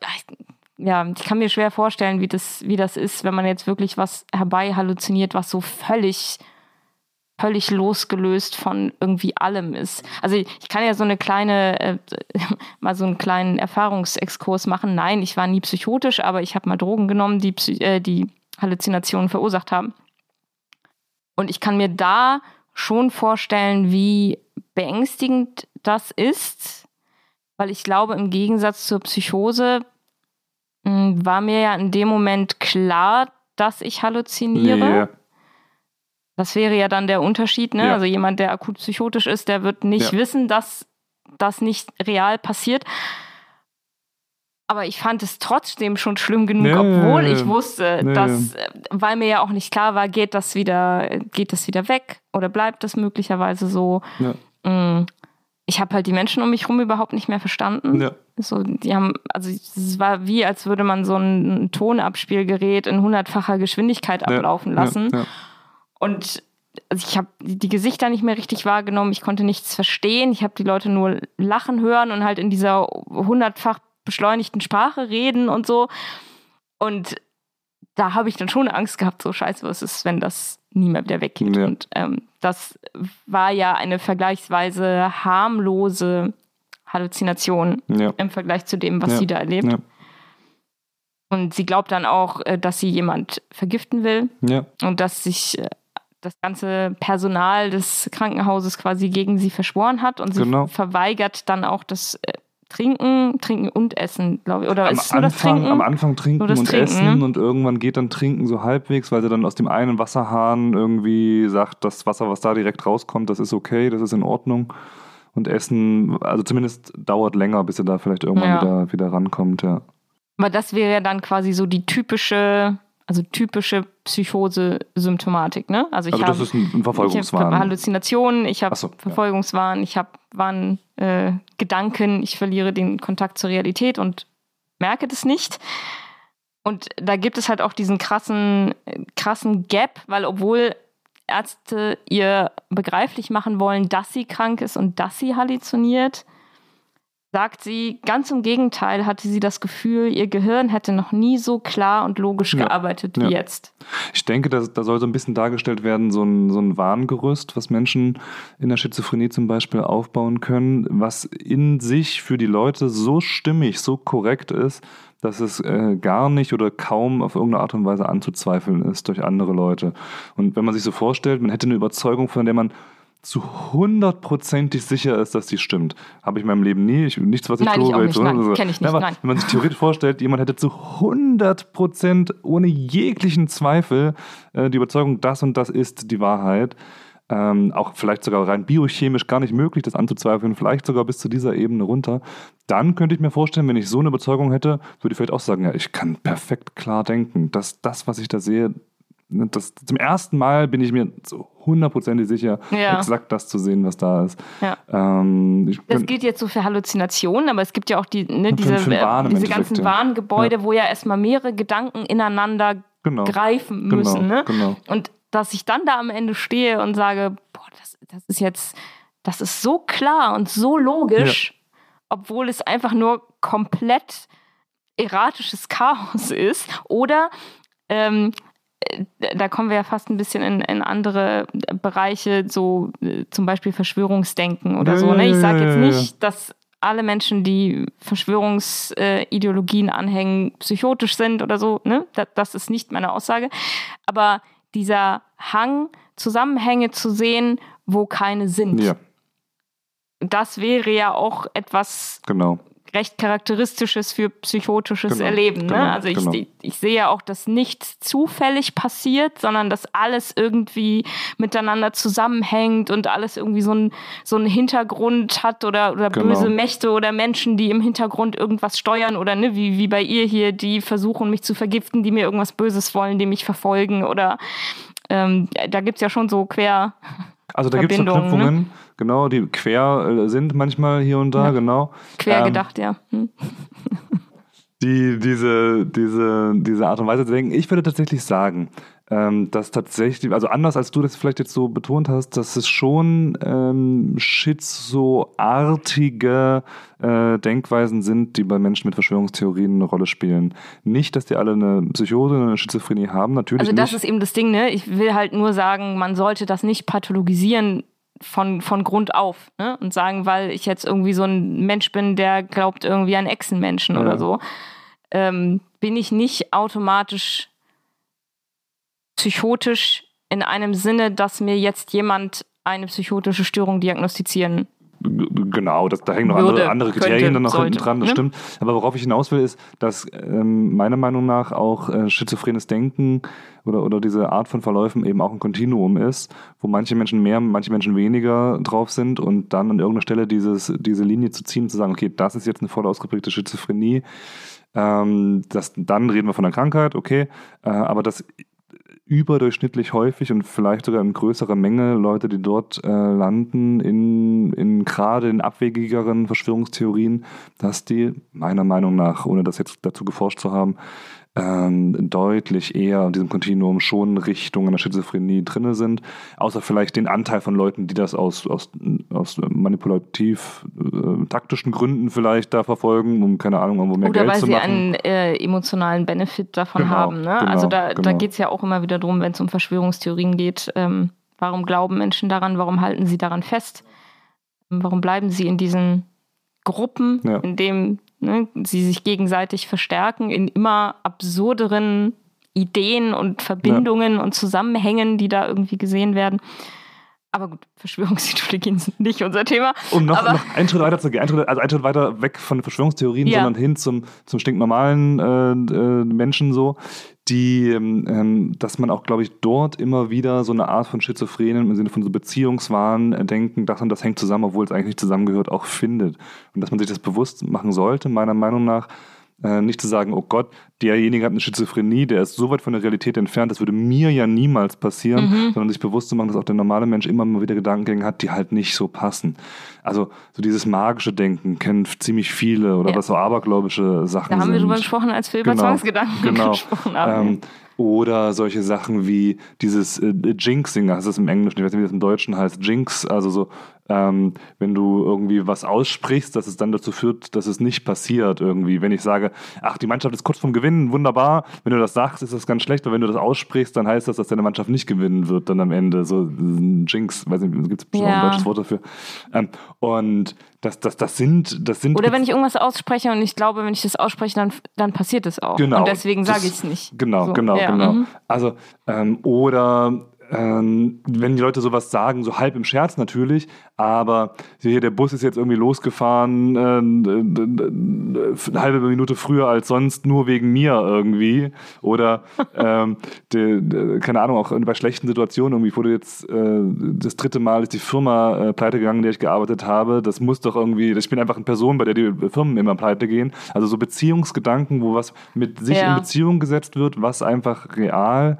ja, ich kann mir schwer vorstellen, wie das, wie das ist, wenn man jetzt wirklich was herbei halluziniert, was so völlig, völlig losgelöst von irgendwie allem ist. Also ich, kann ja so eine kleine, äh, (laughs) mal so einen kleinen Erfahrungsexkurs machen. Nein, ich war nie psychotisch, aber ich habe mal Drogen genommen, die, äh, die Halluzinationen verursacht haben. Und ich kann mir da schon vorstellen, wie beängstigend das ist, weil ich glaube, im Gegensatz zur Psychose mh, war mir ja in dem Moment klar, dass ich halluziniere. Nee, Das wäre ja dann der Unterschied. Ne? Ja. Also jemand, der akut psychotisch ist, der wird nicht Ja. wissen, dass das nicht real passiert. Aber ich fand es trotzdem schon schlimm genug, ja, obwohl ich wusste, Ja, dass, äh, weil mir ja auch nicht klar war, geht das wieder, geht das wieder weg oder bleibt das möglicherweise so. Ja. Mm. Ich habe halt die Menschen um mich herum überhaupt nicht mehr verstanden. Ja. So, die haben, also es war wie, als würde man so ein Tonabspielgerät in hundertfacher Geschwindigkeit ablaufen lassen. Ja, ja. Und also ich habe die Gesichter nicht mehr richtig wahrgenommen. Ich konnte nichts verstehen. Ich habe die Leute nur lachen hören und halt in dieser hundertfach beschleunigten Sprache reden und so. Und da habe ich dann schon Angst gehabt, so scheiße, was ist, wenn das nie mehr wieder weggeht. Ja. Und ähm, das war ja eine vergleichsweise harmlose Halluzination Ja. im Vergleich zu dem, was Ja. sie da erlebt. Und sie glaubt dann auch, äh, dass sie jemand vergiften will Ja. und dass sich äh, das ganze Personal des Krankenhauses quasi gegen sie verschworen hat und sie Genau. verweigert dann auch das äh, Trinken, Trinken und Essen, glaube ich. Oder Am ist nur das Anfang, Trinken? am Anfang trinken das und Trinken, essen ne? und irgendwann geht dann Trinken so halbwegs, weil sie dann aus dem einen Wasserhahn irgendwie sagt, das Wasser, was da direkt rauskommt, das ist okay, das ist in Ordnung. Und Essen, also zumindest dauert länger, bis sie da vielleicht irgendwann Ja. wieder, wieder rankommt, ja. Aber das wäre ja dann quasi so die typische, also typische Psychose-Symptomatik, ne? Also ich Also habe das ist ein, ein ich habe Verfolgungswahn. Halluzinationen, ich habe so, ja. Verfolgungswahn, ich habe Wahn, äh, Gedanken, ich verliere den Kontakt zur Realität und merke das nicht. Und da gibt es halt auch diesen krassen, krassen Gap, weil obwohl Ärzte ihr begreiflich machen wollen, dass sie krank ist und dass sie halluziniert, sagt sie, ganz im Gegenteil, hatte sie das Gefühl, ihr Gehirn hätte noch nie so klar und logisch Ja, gearbeitet ja. wie jetzt. Ich denke, da, da soll so ein bisschen dargestellt werden, so ein, so ein Warngerüst, was Menschen in der Schizophrenie zum Beispiel aufbauen können, was in sich für die Leute so stimmig, so korrekt ist, dass es äh, gar nicht oder kaum auf irgendeine Art und Weise anzuzweifeln ist durch andere Leute. Und wenn man sich so vorstellt, man hätte eine Überzeugung, von der man zu hundertprozentig sicher ist, dass die stimmt. Habe ich in meinem Leben nie. Ich, nichts, was ich Nein, tue. ich auch will nicht. Nein, so- kenn ich nicht. Aber Nein. Wenn man sich theoretisch vorstellt, jemand hätte zu 100 Prozent ohne jeglichen Zweifel äh, die Überzeugung, das und das ist die Wahrheit. Ähm, auch vielleicht sogar rein biochemisch gar nicht möglich, das anzuzweifeln, vielleicht sogar bis zu dieser Ebene runter. Dann könnte ich mir vorstellen, wenn ich so eine Überzeugung hätte, würde ich vielleicht auch sagen, ja, ich kann perfekt klar denken, dass das, was ich da sehe, das, zum ersten Mal bin ich mir so hundertprozentig sicher, Ja. exakt das zu sehen, was da ist. Ja. Ähm, ich Das gilt jetzt so für Halluzinationen, aber es gibt ja auch die, ne, diese, äh, diese ganzen ja. Warngebäude, wo ja erstmal mehrere Gedanken ineinander genau, greifen genau, müssen. Ne? genau. Und dass ich dann da am Ende stehe und sage, boah, das, das ist jetzt, das ist so klar und so logisch, obwohl es einfach nur komplett erratisches Chaos (laughs) ist. Oder ähm, äh, da kommen wir ja fast ein bisschen in, in andere Bereiche, so äh, zum Beispiel Verschwörungsdenken oder so. Ne? Ich sage jetzt nicht, dass alle Menschen, die Verschwörungsideologien anhängen, psychotisch sind oder so. Ne? Das, das ist nicht meine Aussage. Aber dieser Hang, Zusammenhänge zu sehen, wo keine sind, Ja, das wäre ja auch etwas genau. Recht charakteristisches für psychotisches Genau, Erleben. Ne? genau, also ich, genau. ich, sehe ja auch, dass nichts zufällig passiert, sondern dass alles irgendwie miteinander zusammenhängt und alles irgendwie so einen so einen Hintergrund hat oder, oder Genau. böse Mächte oder Menschen, die im Hintergrund irgendwas steuern oder ne, wie, wie bei ihr hier, die versuchen, mich zu vergiften, die mir irgendwas Böses wollen, die mich verfolgen oder ähm, da gibt's ja schon so quer. Also da gibt es Verbindungen, ne? Verknüpfungen, genau, die quer äh, sind manchmal hier und da, Ja. genau. Quer Ähm, gedacht, ja. Hm. die, diese, diese, diese Art und Weise zu denken. Ich würde tatsächlich sagen, ähm, dass tatsächlich, also anders als du das vielleicht jetzt so betont hast, dass es schon ähm, schizoartige äh, Denkweisen sind, die bei Menschen mit Verschwörungstheorien eine Rolle spielen. Nicht, dass die alle eine Psychose oder eine Schizophrenie haben, natürlich Also das nicht. ist eben das Ding, ne? Ich will halt nur sagen, man sollte das nicht pathologisieren von, von Grund auf, ne? Und sagen, weil ich jetzt irgendwie so ein Mensch bin, der glaubt irgendwie an Echsenmenschen Ja. oder so, ähm, bin ich nicht automatisch psychotisch in einem Sinne, dass mir jetzt jemand eine psychotische Störung diagnostizieren. Genau, das, da hängen noch Würde, andere, andere könnte, Kriterien dann noch hinten sollte, dran, das ne? stimmt. Aber worauf ich hinaus will, ist, dass ähm, meiner Meinung nach auch äh, schizophrenes Denken oder, oder diese Art von Verläufen eben auch ein Kontinuum ist, wo manche Menschen mehr, manche Menschen weniger drauf sind und dann an irgendeiner Stelle dieses, diese Linie zu ziehen, zu sagen, okay, das ist jetzt eine voll ausgeprägte Schizophrenie. Ähm, das, dann reden wir von einer Krankheit, okay, äh, aber das überdurchschnittlich häufig und vielleicht sogar in größerer Menge Leute, die dort äh, landen, in, in gerade in abwegigeren Verschwörungstheorien, dass die meiner Meinung nach, ohne das jetzt dazu geforscht zu haben, ähm, deutlich eher in diesem Kontinuum schon Richtung einer Schizophrenie drinne sind, außer vielleicht den Anteil von Leuten, die das aus, aus, aus manipulativ äh, taktischen Gründen vielleicht da verfolgen, um keine Ahnung, irgendwo mehr Oder Geld weil zu sie machen. einen äh, emotionalen Benefit davon Genau, haben. Ne? genau, also da, da genau. geht es ja auch immer wieder drum, wenn es um Verschwörungstheorien geht. Ähm, warum glauben Menschen daran? Warum halten sie daran fest? Warum bleiben sie in diesen Gruppen, Ja. in denen ne, sie sich gegenseitig verstärken, in immer absurderen Ideen und Verbindungen und Zusammenhängen, die da irgendwie gesehen werden? Aber gut, Verschwörungsideologien sind nicht unser Thema. Um noch, noch einen Schritt weiter zu gehen, einen Schritt, also einen Schritt weiter weg von Verschwörungstheorien, Ja. sondern hin zum, zum stinknormalen äh, äh, Menschen so, die, ähm, ähm, dass man auch, glaube ich, dort immer wieder so eine Art von Schizophrenen im Sinne von so Beziehungswahn äh, denken, das und das hängt zusammen, obwohl es eigentlich nicht zusammengehört, auch findet. Und dass man sich das bewusst machen sollte, meiner Meinung nach, äh, nicht zu sagen, oh Gott, derjenige hat eine Schizophrenie, der ist so weit von der Realität entfernt, das würde mir ja niemals passieren, Mhm. sondern sich bewusst zu machen, dass auch der normale Mensch immer mal wieder Gedankengänge hat, die halt nicht so passen. Also so dieses magische Denken kennen ziemlich viele oder Ja. was so abergläubische Sachen Da haben sind. wir drüber gesprochen, als wir über Genau, Zwangsgedanken genau. gesprochen haben. Ähm, oder solche Sachen wie dieses äh, Jinxing, das ist im Englischen, ich weiß nicht, wie das im Deutschen heißt, Jinx, also so, ähm, wenn du irgendwie was aussprichst, dass es dann dazu führt, dass es nicht passiert irgendwie. Wenn ich sage, ach, die Mannschaft ist kurz vom Gewinnen, wunderbar, wenn du das sagst, ist das ganz schlecht, aber wenn du das aussprichst, dann heißt das, dass deine Mannschaft nicht gewinnen wird dann am Ende. So ein Jinx, weiß nicht, gibt es bestimmt Ja. ein deutsches Wort dafür. Ähm, und das, das, das sind, das sind Oder wenn ich irgendwas ausspreche und ich glaube, wenn ich das ausspreche, dann, dann passiert es auch. Genau, Und deswegen sage ich es nicht. Genau, So, genau, ja, genau. mhm. Also, ähm, oder ähm, wenn die Leute sowas sagen, so halb im Scherz natürlich, aber hier der Bus ist jetzt irgendwie losgefahren, äh, eine halbe Minute früher als sonst, nur wegen mir irgendwie. Oder (laughs) ähm, de, de, keine Ahnung, auch bei schlechten Situationen, irgendwie wurde jetzt äh, das dritte Mal ist die Firma äh, pleite gegangen, in der ich gearbeitet habe. Das muss doch irgendwie, ich bin einfach eine Person, bei der die Firmen immer pleite gehen. Also so Beziehungsgedanken, wo was mit sich Ja. in Beziehung gesetzt wird, was einfach real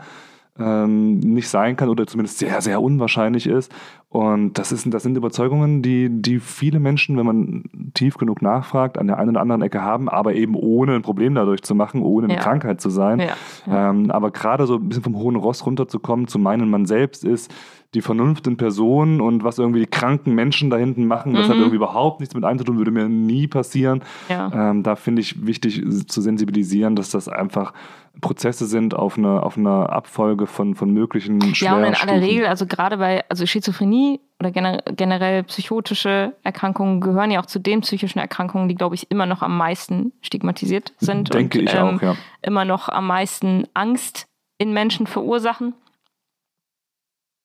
ähm, nicht sein kann oder zumindest sehr, sehr unwahrscheinlich ist. Und das, ist, das sind Überzeugungen, die, die viele Menschen, wenn man tief genug nachfragt, an der einen oder anderen Ecke haben, aber eben ohne ein Problem dadurch zu machen, ohne eine Ja. Krankheit zu sein. Ja, Ähm, aber gerade so ein bisschen vom hohen Ross runterzukommen, zu meinen, man selbst ist die Vernunft in Person und was irgendwie die kranken Menschen da hinten machen, das hat Mhm. irgendwie überhaupt nichts mit einzutun, würde mir nie passieren. Ja. Ähm, da finde ich wichtig zu sensibilisieren, dass das einfach Prozesse sind auf einer auf eine Abfolge von, von möglichen Ja, und in aller Regel, also gerade bei also Schizophrenie oder gener generell psychotische Erkrankungen gehören ja auch zu den psychischen Erkrankungen, die, glaube ich, immer noch am meisten stigmatisiert sind. Denke und, ich ähm, auch, ja. immer noch am meisten Angst in Menschen verursachen.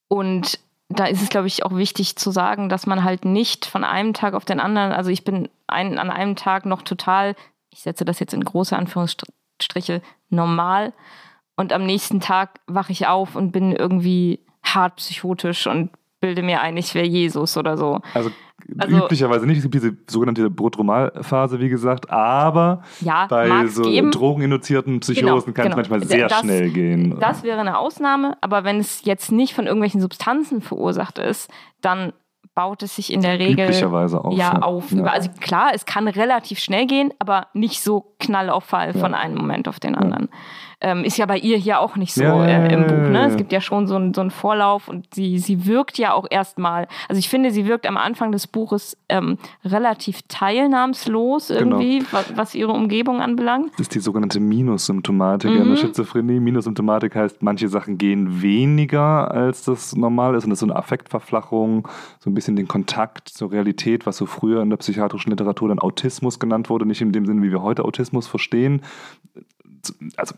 Und da ist es, glaube ich, auch wichtig zu sagen, dass man halt nicht von einem Tag auf den anderen, also ich bin ein, an einem Tag noch total, ich setze das jetzt in große Anführungsstriche, normal. Und am nächsten Tag wache ich auf und bin irgendwie hart psychotisch und bilde mir ein, ich wäre Jesus oder so. Also, also, üblicherweise nicht. Es gibt diese sogenannte Prodromalphase, wie gesagt, aber ja, bei so geben. drogeninduzierten Psychosen genau, kann genau. es manchmal sehr das, schnell gehen. Das wäre eine Ausnahme, aber wenn es jetzt nicht von irgendwelchen Substanzen verursacht ist, dann baut es sich in der Regel üblicherweise auf. Ja, auf. Ja. Also klar, es kann relativ schnell gehen, aber nicht so knallauffall ja. von einem Moment auf den anderen. Ja. Ähm, ist ja bei ihr hier auch nicht so ja, äh, im Buch. Ne? Es gibt ja schon so, ein, so einen Vorlauf und sie, sie wirkt ja auch erstmal, also ich finde, sie wirkt am Anfang des Buches ähm, relativ teilnahmslos genau. irgendwie, genau. was, was, ihre Umgebung anbelangt. Das ist die sogenannte Minussymptomatik mhm. der Schizophrenie. Minussymptomatik heißt, manche Sachen gehen weniger, als das normal ist und das ist so eine Affektverflachung, so ein bisschen den Kontakt zur Realität, was so früher in der psychiatrischen Literatur dann Autismus genannt wurde, nicht in dem Sinne, wie wir heute Autismus verstehen. Also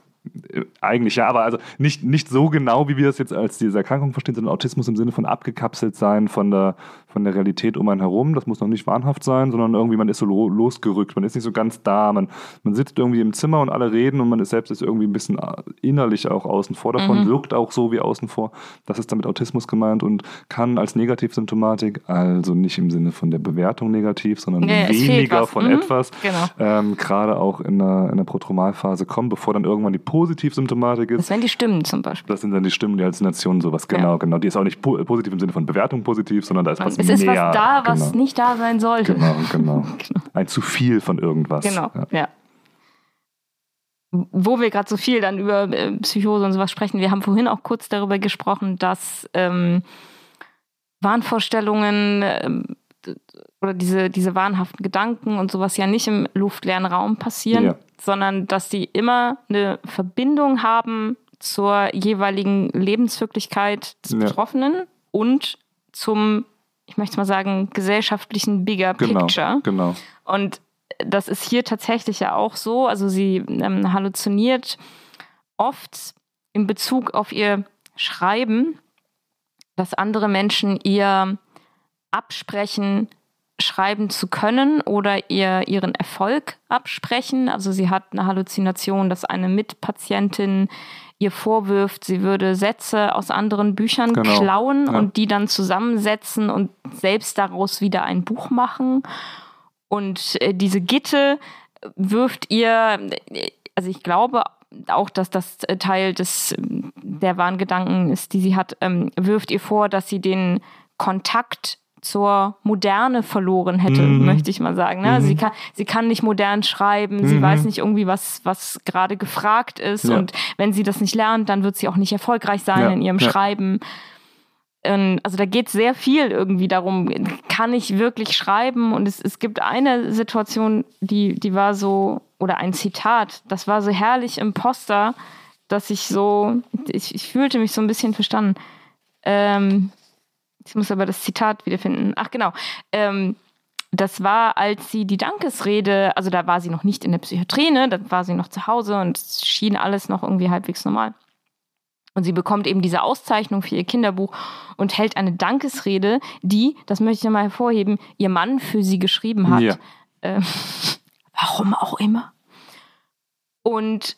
eigentlich ja, aber also nicht, nicht so genau, wie wir es jetzt als diese Erkrankung verstehen, sondern Autismus im Sinne von abgekapselt sein von der, von der Realität um einen herum. Das muss noch nicht wahnhaft sein, sondern irgendwie man ist so losgerückt, man ist nicht so ganz da, man, man sitzt irgendwie im Zimmer und alle reden und man ist selbst ist irgendwie ein bisschen äh, innerlich auch außen vor davon, mhm. wirkt auch so wie außen vor. Das ist damit Autismus gemeint und kann als Negativsymptomatik, also nicht im Sinne von der Bewertung negativ, sondern nee, weniger von mhm. etwas, genau. ähm, gerade auch in der, in der Protromalphase kommen, bevor dann irgendwann die Positivsymptomatik ist. Das wären die Stimmen zum Beispiel. Das sind dann die Stimmen, die Halluzinationen, sowas, genau, ja. genau. Die ist auch nicht po positiv im Sinne von Bewertung positiv, sondern da ist was es mehr. Ist was da, was genau. nicht da sein sollte. Genau, genau, (laughs) genau. Ein zu viel von irgendwas. Genau, ja. ja. Wo wir gerade so viel dann über äh, Psychose und sowas sprechen, wir haben vorhin auch kurz darüber gesprochen, dass ähm, Wahnvorstellungen ähm, oder diese, diese wahnhaften Gedanken und sowas ja nicht im luftleeren Raum passieren, ja. Sondern dass sie immer eine Verbindung haben zur jeweiligen Lebenswirklichkeit des ja. Betroffenen und zum, ich möchte mal sagen, gesellschaftlichen Bigger genau, Picture. Genau. Und das ist hier tatsächlich ja auch so. Also sie ähm, halluziniert oft in Bezug auf ihr Schreiben, dass andere Menschen ihr absprechen, schreiben zu können oder ihr ihren Erfolg absprechen. Also sie hat eine Halluzination, dass eine Mitpatientin ihr vorwirft, sie würde Sätze aus anderen Büchern genau. klauen ja. und die dann zusammensetzen und selbst daraus wieder ein Buch machen. Und äh, diese Gitte wirft ihr, also ich glaube auch, dass das Teil des der Wahngedanken ist, die sie hat, ähm, wirft ihr vor, dass sie den Kontakt zur Moderne verloren hätte, mhm. möchte ich mal sagen. Ne? Mhm. sie, kann, sie kann nicht modern schreiben, mhm. sie weiß nicht irgendwie, was, was gerade gefragt ist. Ja. Und wenn sie das nicht lernt, dann wird sie auch nicht erfolgreich sein ja. in ihrem ja. Schreiben. Ähm, also da geht sehr viel irgendwie darum, kann ich wirklich schreiben? Und es, es gibt eine Situation, die, die war so, oder ein Zitat, das war so herrlich im Poster, dass ich so, ich, ich fühlte mich so ein bisschen verstanden. Ähm, ich muss aber das Zitat wiederfinden. Ach genau. Ähm, das war, als sie die Dankesrede, also da war sie noch nicht in der Psychiatrie, ne? da war sie noch zu Hause und es schien alles noch irgendwie halbwegs normal. Und sie bekommt eben diese Auszeichnung für ihr Kinderbuch und hält eine Dankesrede, die, das möchte ich nochmal hervorheben, ihr Mann für sie geschrieben hat. Ja. Ähm, warum auch immer. Und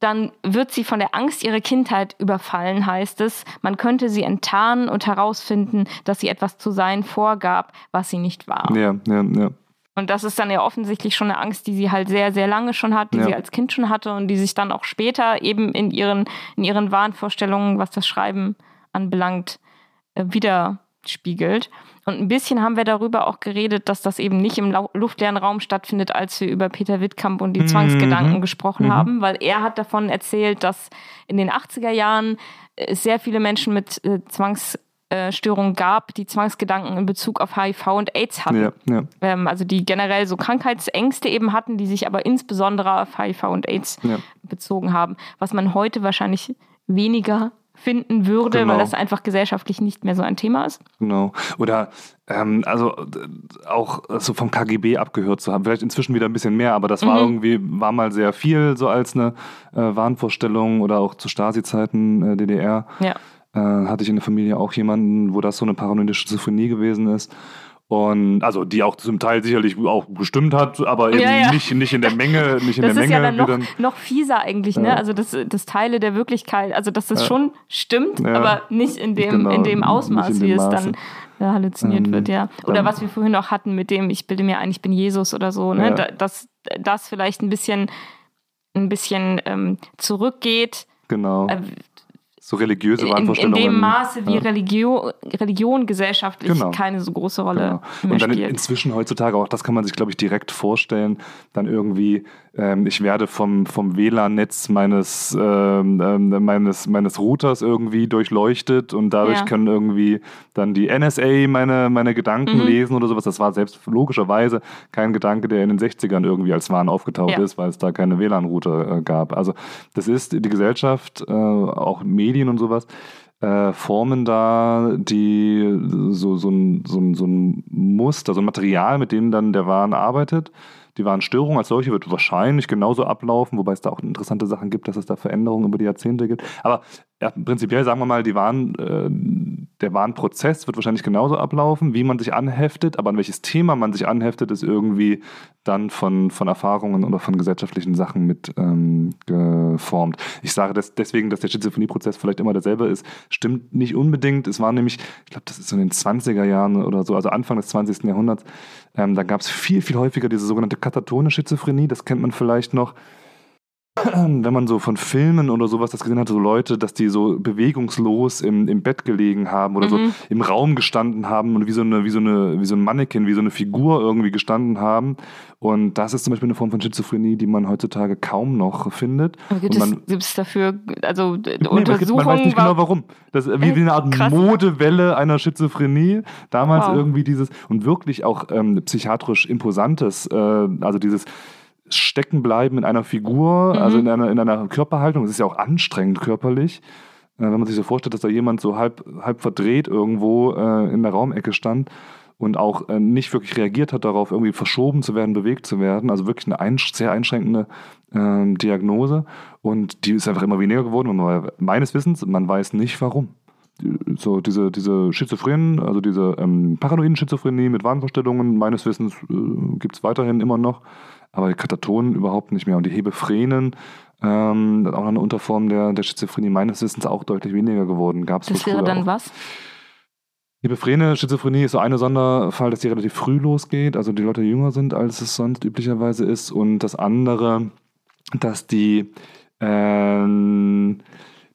dann wird sie von der Angst ihrer Kindheit überfallen, heißt es. Man könnte sie enttarnen und herausfinden, dass sie etwas zu sein vorgab, was sie nicht war. Ja, ja, ja. Und das ist dann ja offensichtlich schon eine Angst, die sie halt sehr, sehr lange schon hat, die ja. sie als Kind schon hatte und die sich dann auch später eben in ihren, in ihren Wahnvorstellungen, was das Schreiben anbelangt, äh, widerspiegelt. Und ein bisschen haben wir darüber auch geredet, dass das eben nicht im luftleeren Raum stattfindet, als wir über Peter Wittkamp und die mhm. Zwangsgedanken gesprochen mhm. haben, weil er hat davon erzählt, dass in den 80er Jahren es sehr viele Menschen mit äh, Zwangsstörungen gab, die Zwangsgedanken in Bezug auf HIV und AIDS hatten. Ja, ja. Ähm, also die generell so Krankheitsängste eben hatten, die sich aber insbesondere auf HIV und AIDS ja. bezogen haben, was man heute wahrscheinlich weniger finden würde, genau. weil das einfach gesellschaftlich nicht mehr so ein Thema ist. Genau. Oder ähm, also auch so vom KGB abgehört zu haben. Vielleicht inzwischen wieder ein bisschen mehr, aber das mhm. war irgendwie, war mal sehr viel so als eine äh, Wahnvorstellung oder auch zu Stasi-Zeiten äh, DDR. Ja. Äh, hatte ich in der Familie auch jemanden, wo das so eine paranoide Schizophrenie gewesen ist. Und also die auch zum Teil sicherlich auch gestimmt hat, aber eben ja, ja. Nicht, nicht in der Menge, nicht in das der ist Menge. Ja dann noch, dann, noch fieser eigentlich, ne? Also das, das Teile der Wirklichkeit, also dass das schon stimmt, aber nicht in dem, genau, in dem Ausmaß, in dem wie es dann ja, halluziniert ähm, wird, ja. Oder was wir vorhin auch hatten mit dem, ich bilde mir ein, ich bin Jesus oder so, ne? Ja. Dass das vielleicht ein bisschen, ein bisschen ähm, zurückgeht. Genau. Äh, so religiöse Wahnvorstellungen. In, in dem Maße, wie ja. Religion, Religion gesellschaftlich genau. keine so große Rolle genau. Und dann spielt. inzwischen heutzutage, auch das kann man sich, glaube ich, direkt vorstellen, dann irgendwie, ähm, ich werde vom, vom WLAN-Netz meines, ähm, ähm, meines, meines Routers irgendwie durchleuchtet und dadurch ja. können irgendwie dann die NSA meine, meine Gedanken mhm. lesen oder sowas. Das war selbst logischerweise kein Gedanke, der in den 60ern irgendwie als Wahn aufgetaucht ja. ist, weil es da keine WLAN-Router äh, gab. Also das ist die Gesellschaft, äh, auch Medien, Medien und sowas, äh, formen da die so, so, ein, so, ein, so ein Muster, so ein Material, mit dem dann der Wahn arbeitet. Die Warnstörung als solche wird wahrscheinlich genauso ablaufen, wobei es da auch interessante Sachen gibt, dass es da Veränderungen über die Jahrzehnte gibt. Aber ja, prinzipiell sagen wir mal, die Warn, äh, der Warnprozess wird wahrscheinlich genauso ablaufen, wie man sich anheftet, aber an welches Thema man sich anheftet, ist irgendwie dann von, von Erfahrungen oder von gesellschaftlichen Sachen mit ähm, geformt. Ich sage das deswegen, dass der Schizophrenie-Prozess vielleicht immer derselbe ist, stimmt nicht unbedingt. Es war nämlich, ich glaube, das ist so in den 20er Jahren oder so, also Anfang des 20. Jahrhunderts, ähm, da gab es viel, viel häufiger diese sogenannte katatone Schizophrenie, das kennt man vielleicht noch (clears throat) wenn man so von Filmen oder sowas das gesehen hat, so Leute, dass die so bewegungslos im, im Bett gelegen haben oder mhm. so im Raum gestanden haben und wie so, eine, wie, so eine, wie so ein Mannequin, wie so eine Figur irgendwie gestanden haben. Und das ist zum Beispiel eine Form von Schizophrenie, die man heutzutage kaum noch findet. Gibt es dafür, also nee, Untersuchungen? Man weiß nicht genau warum. Das wie, wie eine Art krass. Modewelle einer Schizophrenie. Damals wow. irgendwie dieses und wirklich auch ähm, psychiatrisch imposantes, äh, also dieses stecken bleiben in einer Figur, mhm. also in einer, in einer Körperhaltung. Das ist ja auch anstrengend körperlich. Äh, wenn man sich so vorstellt, dass da jemand so halb, halb verdreht irgendwo äh, in der Raumecke stand und auch äh, nicht wirklich reagiert hat darauf, irgendwie verschoben zu werden, bewegt zu werden. Also wirklich eine ein, sehr einschränkende äh, Diagnose. Und die ist einfach immer weniger geworden. Man, meines Wissens, man weiß nicht warum. So diese, diese Schizophrenen, also diese ähm, paranoiden Schizophrenie mit Wahnvorstellungen, meines Wissens äh, gibt es weiterhin immer noch aber die Katatonen überhaupt nicht mehr. Und die Hebephrenen, ähm, auch eine Unterform der, der Schizophrenie, meines Wissens auch deutlich weniger geworden. Gab's das wäre dann auch. was? Hebephrene Schizophrenie ist so ein Sonderfall, dass die relativ früh losgeht, also die Leute jünger sind, als es sonst üblicherweise ist. Und das andere, dass die ähm,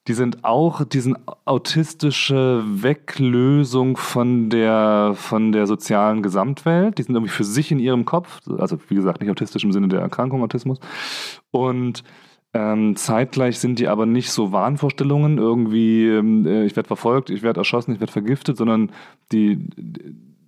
die sind auch diesen autistische Weglösung von der, von der sozialen Gesamtwelt. Die sind irgendwie für sich in ihrem Kopf, also wie gesagt, nicht autistisch im Sinne der Erkrankung Autismus. Und ähm, zeitgleich sind die aber nicht so Wahnvorstellungen, irgendwie, äh, ich werde verfolgt, ich werde erschossen, ich werde vergiftet, sondern die,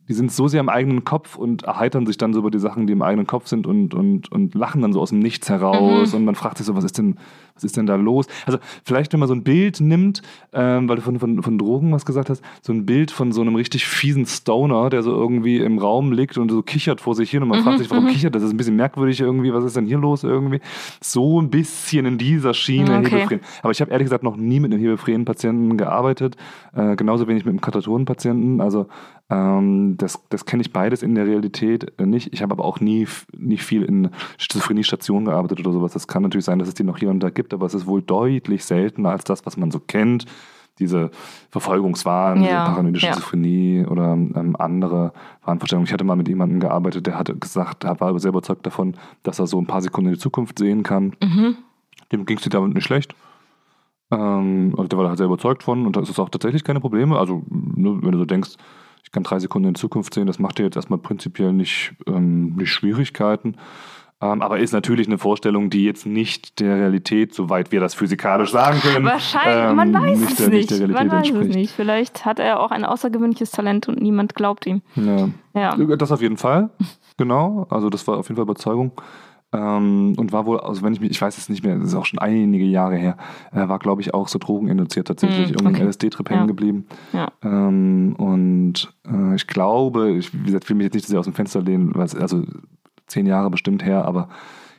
die sind so sehr im eigenen Kopf und erheitern sich dann so über die Sachen, die im eigenen Kopf sind und, und, und lachen dann so aus dem Nichts heraus mhm. und man fragt sich so, was ist denn, was ist denn da los? Also vielleicht, wenn man so ein Bild nimmt, ähm, weil du von, von, von Drogen was gesagt hast, so ein Bild von so einem richtig fiesen Stoner, der so irgendwie im Raum liegt und so kichert vor sich hin und man mhm, fragt sich, warum mhm. kichert das? Das ist ein bisschen merkwürdig irgendwie, was ist denn hier los irgendwie? So ein bisschen in dieser Schiene okay. Hebephren. Aber ich habe ehrlich gesagt noch nie mit einem Hebephren-Patienten gearbeitet, äh, genauso wenig mit einem Katatonen-Patienten. Also ähm, das das kenne ich beides in der Realität äh, nicht. Ich habe aber auch nie nicht viel in Schizophrenie-Stationen gearbeitet oder sowas. Das kann natürlich sein, dass es die noch hier und da gibt gibt, aber es ist wohl deutlich seltener als das, was man so kennt. Diese Verfolgungswahn, ja. paranoide Schizophrenie ja. oder ähm, andere Wahnvorstellungen. Ich hatte mal mit jemandem gearbeitet, der hat gesagt, er war sehr überzeugt davon, dass er so ein paar Sekunden in die Zukunft sehen kann. Mhm. Dem ging es damit nicht schlecht. Ähm, also der war da halt sehr überzeugt von und da ist es auch tatsächlich keine Probleme. Also, ne, wenn du so denkst, ich kann drei Sekunden in die Zukunft sehen, das macht dir jetzt erstmal prinzipiell nicht, ähm, nicht Schwierigkeiten. Ähm, aber ist natürlich eine Vorstellung, die jetzt nicht der Realität, soweit wir das physikalisch sagen können, wahrscheinlich, ähm, man weiß nicht, es nicht. Der, man weiß entspricht. es nicht. Vielleicht hat er auch ein außergewöhnliches Talent und niemand glaubt ihm. Ja. ja. Das auf jeden Fall. (laughs) Genau. Also das war auf jeden Fall Überzeugung. Ähm, und war wohl, also wenn ich mich, ich weiß es nicht mehr, das ist auch schon einige Jahre her, äh, war glaube ich auch so drogeninduziert tatsächlich, mm, okay. irgendein LSD-Trip ja. hängen geblieben. Ja. Ähm, und äh, ich glaube, ich, wie gesagt, will mich jetzt nicht sehr aus dem Fenster lehnen, also zehn Jahre bestimmt her, aber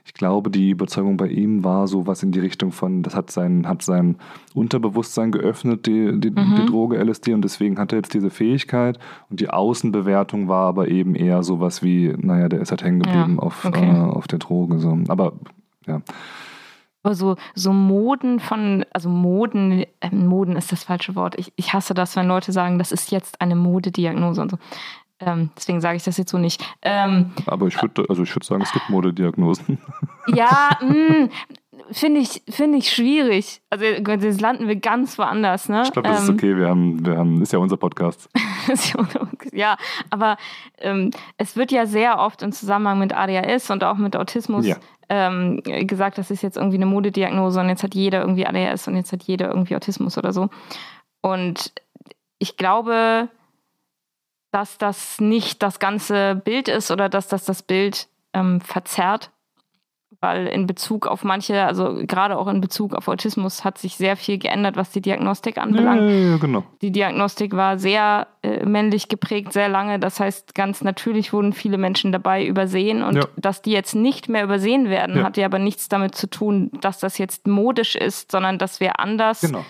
Ich glaube, die Überzeugung bei ihm war so was in die Richtung von, das hat sein, hat sein Unterbewusstsein geöffnet, die, die, Mhm. die Droge LSD, und deswegen hat er jetzt diese Fähigkeit. Und die Außenbewertung war aber eben eher sowas wie, naja, der ist halt hängen geblieben Ja, auf, okay. äh, auf der Droge. So. Aber ja. Aber so, so Moden von, also Moden, äh, Moden ist das falsche Wort. Ich, ich hasse das, wenn Leute sagen, das ist jetzt eine Modediagnose und so. Ähm, deswegen sage ich das jetzt so nicht. Ähm, Aber ich würde also ich würd sagen, es gibt Modediagnosen. (laughs) ja, (laughs) mh, finde ich, finde ich schwierig. Also jetzt landen wir ganz woanders, ne? Ich glaube, das ist Ähm, okay. Wir haben, wir haben, (laughs) ist ja unser Podcast. ja, aber ähm, es wird ja sehr oft im Zusammenhang mit ADHS und auch mit Autismus Ja. ähm, gesagt, das ist jetzt irgendwie eine Modediagnose und jetzt hat jeder irgendwie ADHS und jetzt hat jeder irgendwie Autismus oder so. Und ich glaube, dass das nicht das ganze Bild ist oder dass das das Bild ähm, verzerrt. Weil in Bezug auf manche, also gerade auch in Bezug auf Autismus, hat sich sehr viel geändert, was die Diagnostik anbelangt. Ja, ja, ja, genau. Die Diagnostik war sehr äh, männlich geprägt, sehr lange. Das heißt, ganz natürlich wurden viele Menschen dabei übersehen. Und dass die jetzt nicht mehr übersehen werden, hat ja aber nichts damit zu tun, dass das jetzt modisch ist, sondern dass wir anders Genau.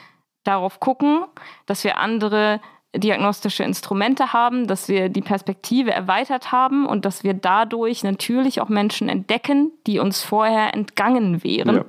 darauf gucken, dass wir andere diagnostische Instrumente haben, dass wir die Perspektive erweitert haben und dass wir dadurch natürlich auch Menschen entdecken, die uns vorher entgangen wären. Ja.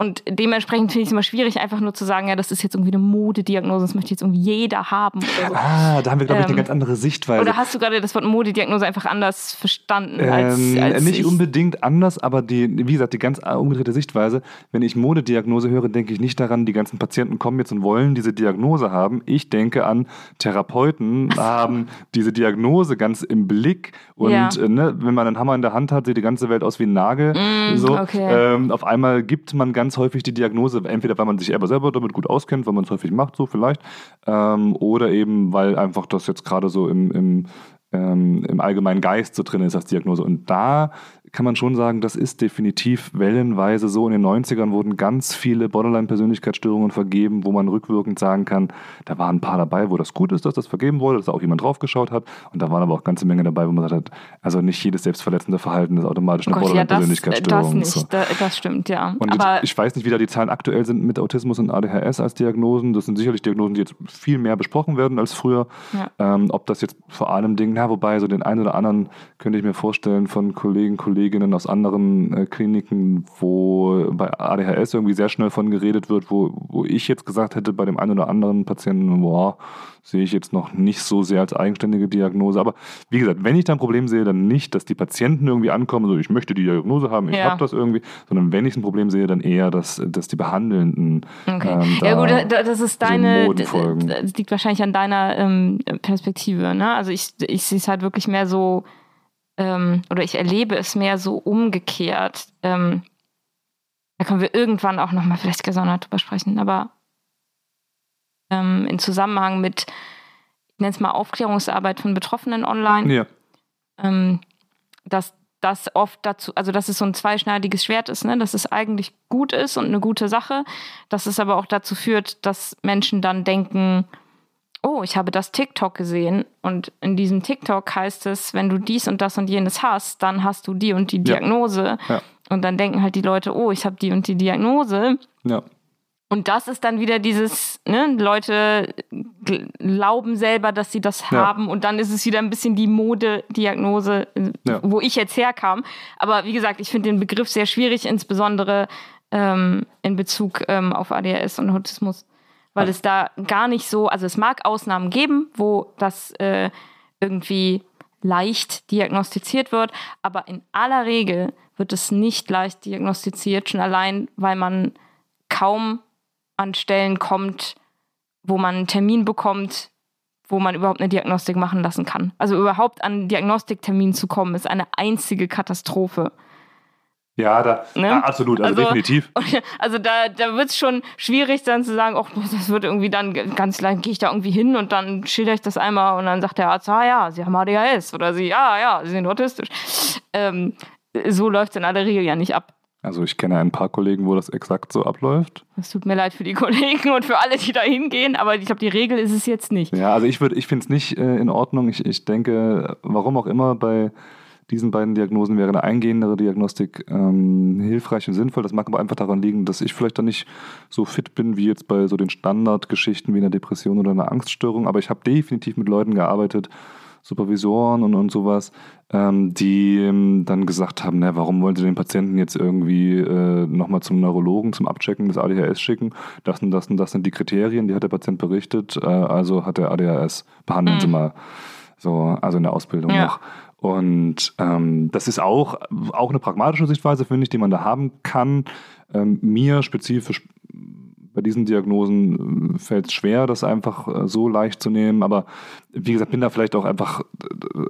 Und dementsprechend finde ich es immer schwierig, einfach nur zu sagen, ja, das ist jetzt irgendwie eine Modediagnose, das möchte jetzt irgendwie jeder haben. So. Ah, da haben wir, glaube ich, eine Ähm, ganz andere Sichtweise. oder hast du gerade das Wort Modediagnose einfach anders verstanden? Als, Ähm, als nicht ich? unbedingt anders, aber die, wie gesagt, die ganz umgedrehte Sichtweise. Wenn ich Modediagnose höre, denke ich nicht daran, die ganzen Patienten kommen jetzt und wollen diese Diagnose haben. Ich denke an Therapeuten, haben diese Diagnose ganz im Blick und Ja. äh, ne, wenn man einen Hammer in der Hand hat, sieht die ganze Welt aus wie ein Nagel. Mm, so, okay. ähm, auf einmal gibt man ganz häufig die Diagnose, entweder weil man sich selber damit gut auskennt, weil man es häufig macht, so vielleicht, ähm, oder eben weil einfach das jetzt gerade so im, im ähm, im allgemeinen Geist so drin ist als Diagnose. Und da kann man schon sagen, das ist definitiv wellenweise so. In den 90ern wurden ganz viele Borderline-Persönlichkeitsstörungen vergeben, wo man rückwirkend sagen kann, da waren ein paar dabei, wo das gut ist, dass das vergeben wurde, dass da auch jemand draufgeschaut hat. Und da waren aber auch ganze Menge dabei, wo man gesagt hat, also nicht jedes selbstverletzende Verhalten ist automatisch eine Oh ja, das, Borderline-Persönlichkeitsstörung. das So. nicht, das stimmt, ja. Und Aber jetzt, ich weiß nicht, wie da die Zahlen aktuell sind mit Autismus und ADHS als Diagnosen. Das sind sicherlich Diagnosen, die jetzt viel mehr besprochen werden als früher. Ja. Ähm, ob das jetzt vor allem Dingen, na, wobei so den einen oder anderen könnte ich mir vorstellen von Kollegen, Kolleginnen aus anderen äh, Kliniken, wo bei ADHS irgendwie sehr schnell von geredet wird, wo, wo ich jetzt gesagt hätte, bei dem einen oder anderen Patienten, boah, sehe ich jetzt noch nicht so sehr als eigenständige Diagnose. Aber wie gesagt, wenn ich da ein Problem sehe, dann nicht, dass die Patienten irgendwie ankommen, so ich möchte die Diagnose haben, ich Ja. habe das irgendwie, sondern wenn ich ein Problem sehe, dann eher, dass, dass die Behandelnden Okay. ähm, ja da gut, da- das ist so deine, folgen. das liegt wahrscheinlich an deiner ähm, Perspektive. Ne? Also ich, ich sehe es halt wirklich mehr so, ähm, oder ich erlebe es mehr so umgekehrt. Ähm, da können wir irgendwann auch nochmal vielleicht gesondert drüber sprechen, aber ähm, in Zusammenhang mit, ich nenne es mal Aufklärungsarbeit von Betroffenen online, Ja, ähm, dass das oft dazu, also dass es so ein zweischneidiges Schwert ist, ne? dass es eigentlich gut ist und eine gute Sache, dass es aber auch dazu führt, dass Menschen dann denken, oh, ich habe das TikTok gesehen und in diesem TikTok heißt es, wenn du dies und das und jenes hast, dann hast du die und die Ja. Diagnose. Ja. Und dann denken halt die Leute, oh, ich habe die und die Diagnose. ja. Und das ist dann wieder dieses, ne, Leute glauben selber, dass sie das Ja. haben und dann ist es wieder ein bisschen die Modediagnose, Ja. wo ich jetzt herkam. Aber wie gesagt, ich finde den Begriff sehr schwierig, insbesondere ähm, in Bezug ähm, auf ADHS und Autismus, weil es da gar nicht so, also es mag Ausnahmen geben, wo das äh, irgendwie leicht diagnostiziert wird, aber in aller Regel wird es nicht leicht diagnostiziert, schon allein, weil man kaum an Stellen kommt, wo man einen Termin bekommt, wo man überhaupt eine Diagnostik machen lassen kann. Also überhaupt an einen Diagnostiktermin zu kommen, ist eine einzige Katastrophe. Ja, da, Ne? ja, absolut, also, Also- definitiv. (laughs) Also da, da wird es schon schwierig dann zu sagen, ach, das wird irgendwie dann ganz lang, gehe ich da irgendwie hin und dann schilder ich das einmal und dann sagt der Arzt, ah ja, Sie haben ADHS oder Sie, ja, ja, Sie sind autistisch. Ähm, so läuft es in aller Regel ja nicht ab. Also ich kenne ein paar Kollegen, wo das exakt so abläuft. Es tut mir leid für die (laughs) Kollegen und für alle, die da hingehen, aber ich glaube, die Regel ist es jetzt nicht. Ja, also ich würde, ich finde es nicht äh, in Ordnung. Ich, ich denke, warum auch immer bei diesen beiden Diagnosen wäre eine eingehendere Diagnostik ähm, hilfreich und sinnvoll. Das mag aber einfach daran liegen, dass ich vielleicht dann nicht so fit bin wie jetzt bei so den Standardgeschichten wie einer Depression oder einer Angststörung. Aber ich habe definitiv mit Leuten gearbeitet, Supervisoren und, und sowas, ähm, die ähm, dann gesagt haben, na, warum wollen sie den Patienten jetzt irgendwie äh, nochmal zum Neurologen, zum Abchecken des ADHS schicken? Das und das und das sind die Kriterien, die hat der Patient berichtet, äh, also hat er ADHS, behandeln mhm. Sie mal. So, also in der Ausbildung ja. noch. Und ähm, das ist auch, auch eine pragmatische Sichtweise, finde ich, die man da haben kann. Ähm, mir spezifisch bei diesen Diagnosen äh, fällt es schwer, das einfach äh, so leicht zu nehmen. Aber wie gesagt, bin da vielleicht auch einfach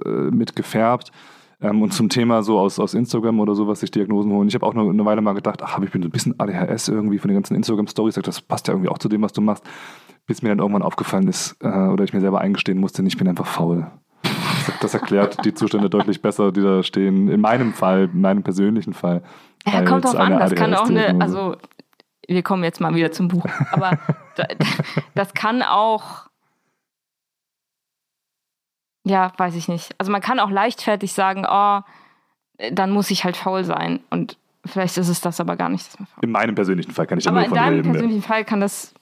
äh, mit gefärbt. Ähm, und zum Thema so aus, aus Instagram oder sowas sich Diagnosen holen. Ich habe auch noch eine Weile mal gedacht, ach, ich bin so ein bisschen ADHS irgendwie von den ganzen Instagram-Stories. Das passt ja irgendwie auch zu dem, was du machst. Bis mir dann irgendwann aufgefallen ist oder ich mir selber eingestehen musste, ich bin einfach faul. (laughs) Das erklärt die Zustände deutlich besser, die da stehen. In meinem Fall, in meinem persönlichen Fall. Ja, kommt drauf an. Das kann auch eine, also wir kommen jetzt mal wieder zum Buch, aber (laughs) das kann auch, ja, weiß ich nicht. Also man kann auch leichtfertig sagen, oh, dann muss ich halt faul sein und vielleicht ist es das aber gar nicht. in meinem persönlichen Fall kann ich aber nur von reden. Aber in deinem persönlichen Fall kann das